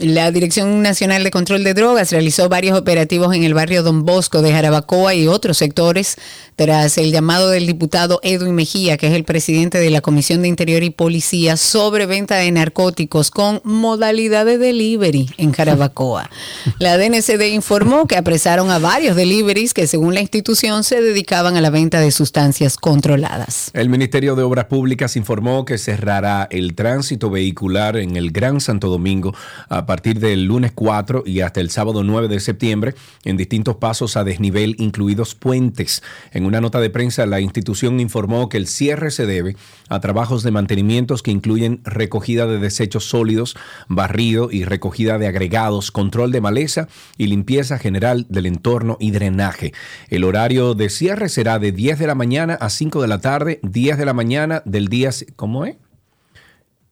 La Dirección Nacional de Control de Drogas realizó varios operativos en el barrio Don Bosco de Jarabacoa y otros sectores tras el llamado del diputado Edwin Mejía, que es el presidente de la Comisión de Interior y Policía, sobre venta de narcóticos con modalidad de delivery en Jarabacoa. La DNCD informó que apresaron a varios deliveries que según la institución se dedicaban a la venta de sustancias controladas. El Ministerio de Obras Públicas informó que cerrará el tránsito vehicular en el Gran Santo Domingo a partir del lunes 4 y hasta el sábado 9 de septiembre en distintos pasos a desnivel, incluidos puentes. En una nota de prensa, la institución informó que el cierre se debe a trabajos de mantenimientos que incluyen recogida de desechos sólidos, barrido y recogida de agregados, control de maleza y limpieza general del entorno y drenaje. El horario de cierre será de 10 de la mañana a 5 de la tarde, 10 de la mañana del día... ¿Cómo es?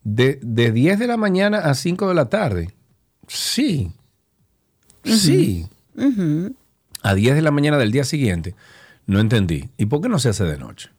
De, de 10 de la mañana a 5 de la tarde. Sí. Sí. A 10 de la mañana del día siguiente. No entendí. ¿Y por qué no se hace de noche?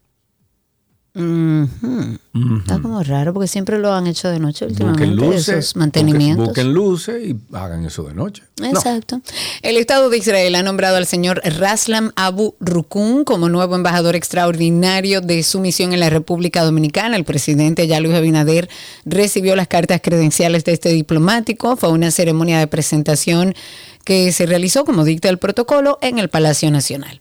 Está como raro porque siempre lo han hecho de noche Busquen últimamente, luces. esos mantenimientos. Busquen, busquen luces y hagan eso de noche. Exacto. El Estado de Israel ha nombrado al señor Raslam Abu Rukun como nuevo embajador extraordinario de su misión en la República Dominicana. El presidente ya Luis Abinader recibió las cartas credenciales de este diplomático. Fue una ceremonia de presentación que se realizó como dicta el protocolo en el Palacio Nacional.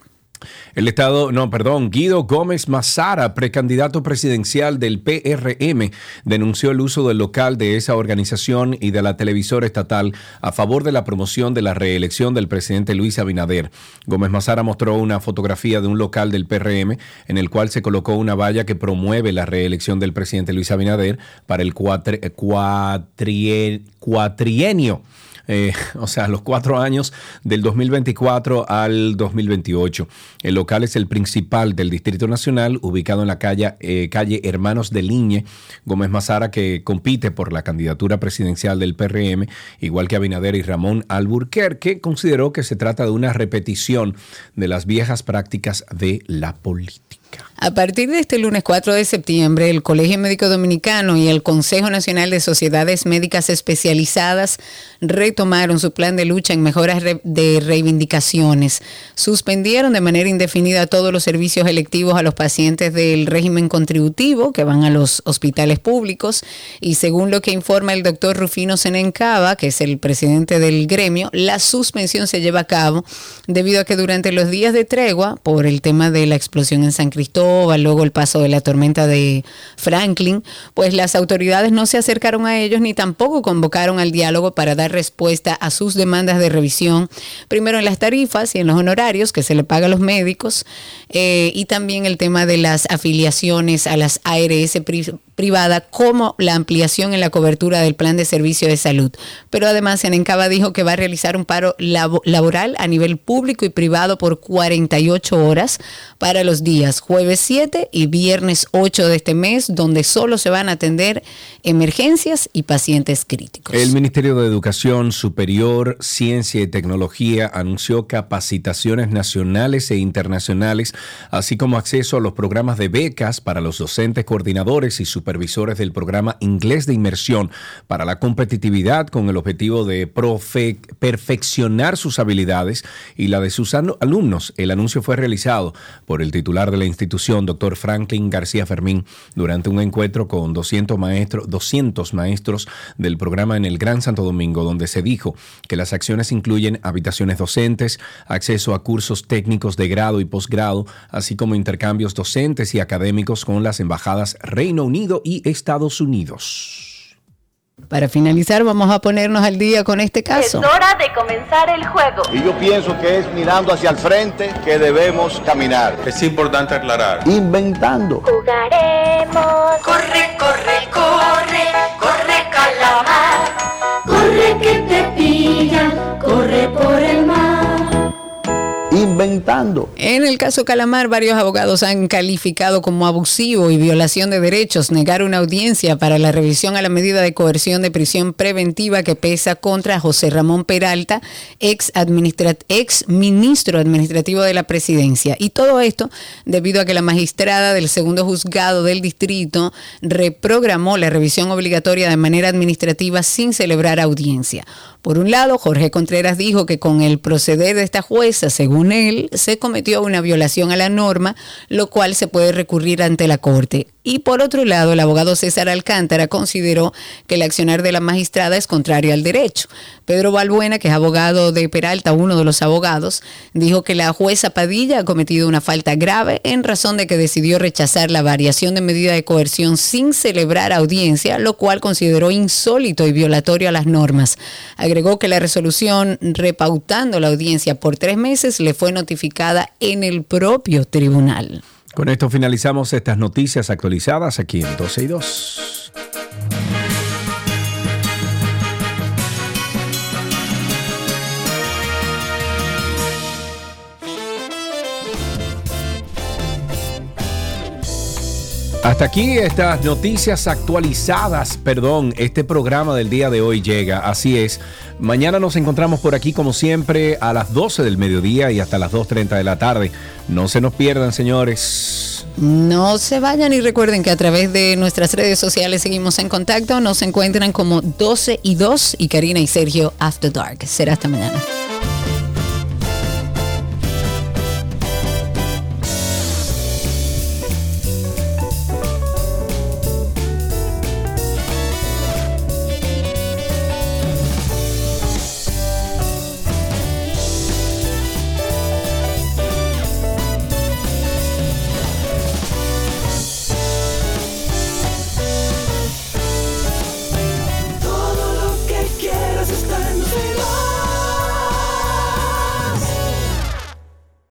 El Estado, no, perdón, Guido Gómez Mazara, precandidato presidencial del PRM, denunció el uso del local de esa organización y de la televisora estatal a favor de la promoción de la reelección del presidente Luis Abinader. Gómez Mazara mostró una fotografía de un local del PRM en el cual se colocó una valla que promueve la reelección del presidente Luis Abinader para el cuatri- cuatrie- cuatrienio eh, o sea, los cuatro años del 2024 al 2028. El local es el principal del Distrito Nacional, ubicado en la calle, eh, calle Hermanos de Liñe, Gómez Mazara, que compite por la candidatura presidencial del PRM, igual que Abinader y Ramón Alburquerque, consideró que se trata de una repetición de las viejas prácticas de la política. A partir de este lunes 4 de septiembre, el Colegio Médico Dominicano y el Consejo Nacional de Sociedades Médicas Especializadas retomaron su plan de lucha en mejoras de reivindicaciones. Suspendieron de manera indefinida todos los servicios electivos a los pacientes del régimen contributivo que van a los hospitales públicos y según lo que informa el doctor Rufino Senencaba, que es el presidente del gremio, la suspensión se lleva a cabo debido a que durante los días de tregua, por el tema de la explosión en San luego el paso de la tormenta de Franklin, pues las autoridades no se acercaron a ellos ni tampoco convocaron al diálogo para dar respuesta a sus demandas de revisión, primero en las tarifas y en los honorarios que se le paga a los médicos, eh, y también el tema de las afiliaciones a las ARS privada como la ampliación en la cobertura del plan de servicio de salud. Pero además, Enencaba dijo que va a realizar un paro labo- laboral a nivel público y privado por 48 horas para los días jueves 7 y viernes 8 de este mes, donde solo se van a atender emergencias y pacientes críticos. El Ministerio de Educación Superior, Ciencia y Tecnología anunció capacitaciones nacionales e internacionales, así como acceso a los programas de becas para los docentes, coordinadores y supervisores del programa Inglés de Inmersión para la competitividad con el objetivo de profe- perfeccionar sus habilidades y la de sus alumnos. El anuncio fue realizado por el titular de la institución, doctor Franklin García Fermín, durante un encuentro con 200 maestros, 200 maestros del programa en el Gran Santo Domingo, donde se dijo que las acciones incluyen habitaciones docentes, acceso a cursos técnicos de grado y posgrado, así como intercambios docentes y académicos con las embajadas Reino Unido y Estados Unidos. Para finalizar, vamos a ponernos al día con este caso. hora de comenzar el juego. Y yo pienso que es mirando hacia el frente que debemos caminar. Es importante aclarar. Inventando. Jugaremos. Corre, corre, corre, corre calamar. Corre que te pillan, corre por el mar. Inventando. En el caso Calamar, varios abogados han calificado como abusivo y violación de derechos negar una audiencia para la revisión a la medida de coerción de prisión preventiva que pesa contra José Ramón Peralta, ex, ex ministro administrativo de la presidencia. Y todo esto debido a que la magistrada del segundo juzgado del distrito reprogramó la revisión obligatoria de manera administrativa sin celebrar audiencia. Por un lado, Jorge Contreras dijo que con el proceder de esta jueza, según él, se cometió una violación a la norma, lo cual se puede recurrir ante la Corte. Y por otro lado, el abogado César Alcántara consideró que el accionar de la magistrada es contrario al derecho. Pedro Balbuena, que es abogado de Peralta, uno de los abogados, dijo que la jueza Padilla ha cometido una falta grave en razón de que decidió rechazar la variación de medida de coerción sin celebrar audiencia, lo cual consideró insólito y violatorio a las normas. Agregó que la resolución repautando la audiencia por tres meses le fue notificada en el propio tribunal. Con esto finalizamos estas noticias actualizadas aquí en 12 y 2. Hasta aquí estas noticias actualizadas, perdón, este programa del día de hoy llega, así es. Mañana nos encontramos por aquí como siempre a las 12 del mediodía y hasta las 2.30 de la tarde. No se nos pierdan, señores. No se vayan y recuerden que a través de nuestras redes sociales seguimos en contacto. Nos encuentran como 12 y 2 y Karina y Sergio After Dark. Será hasta mañana.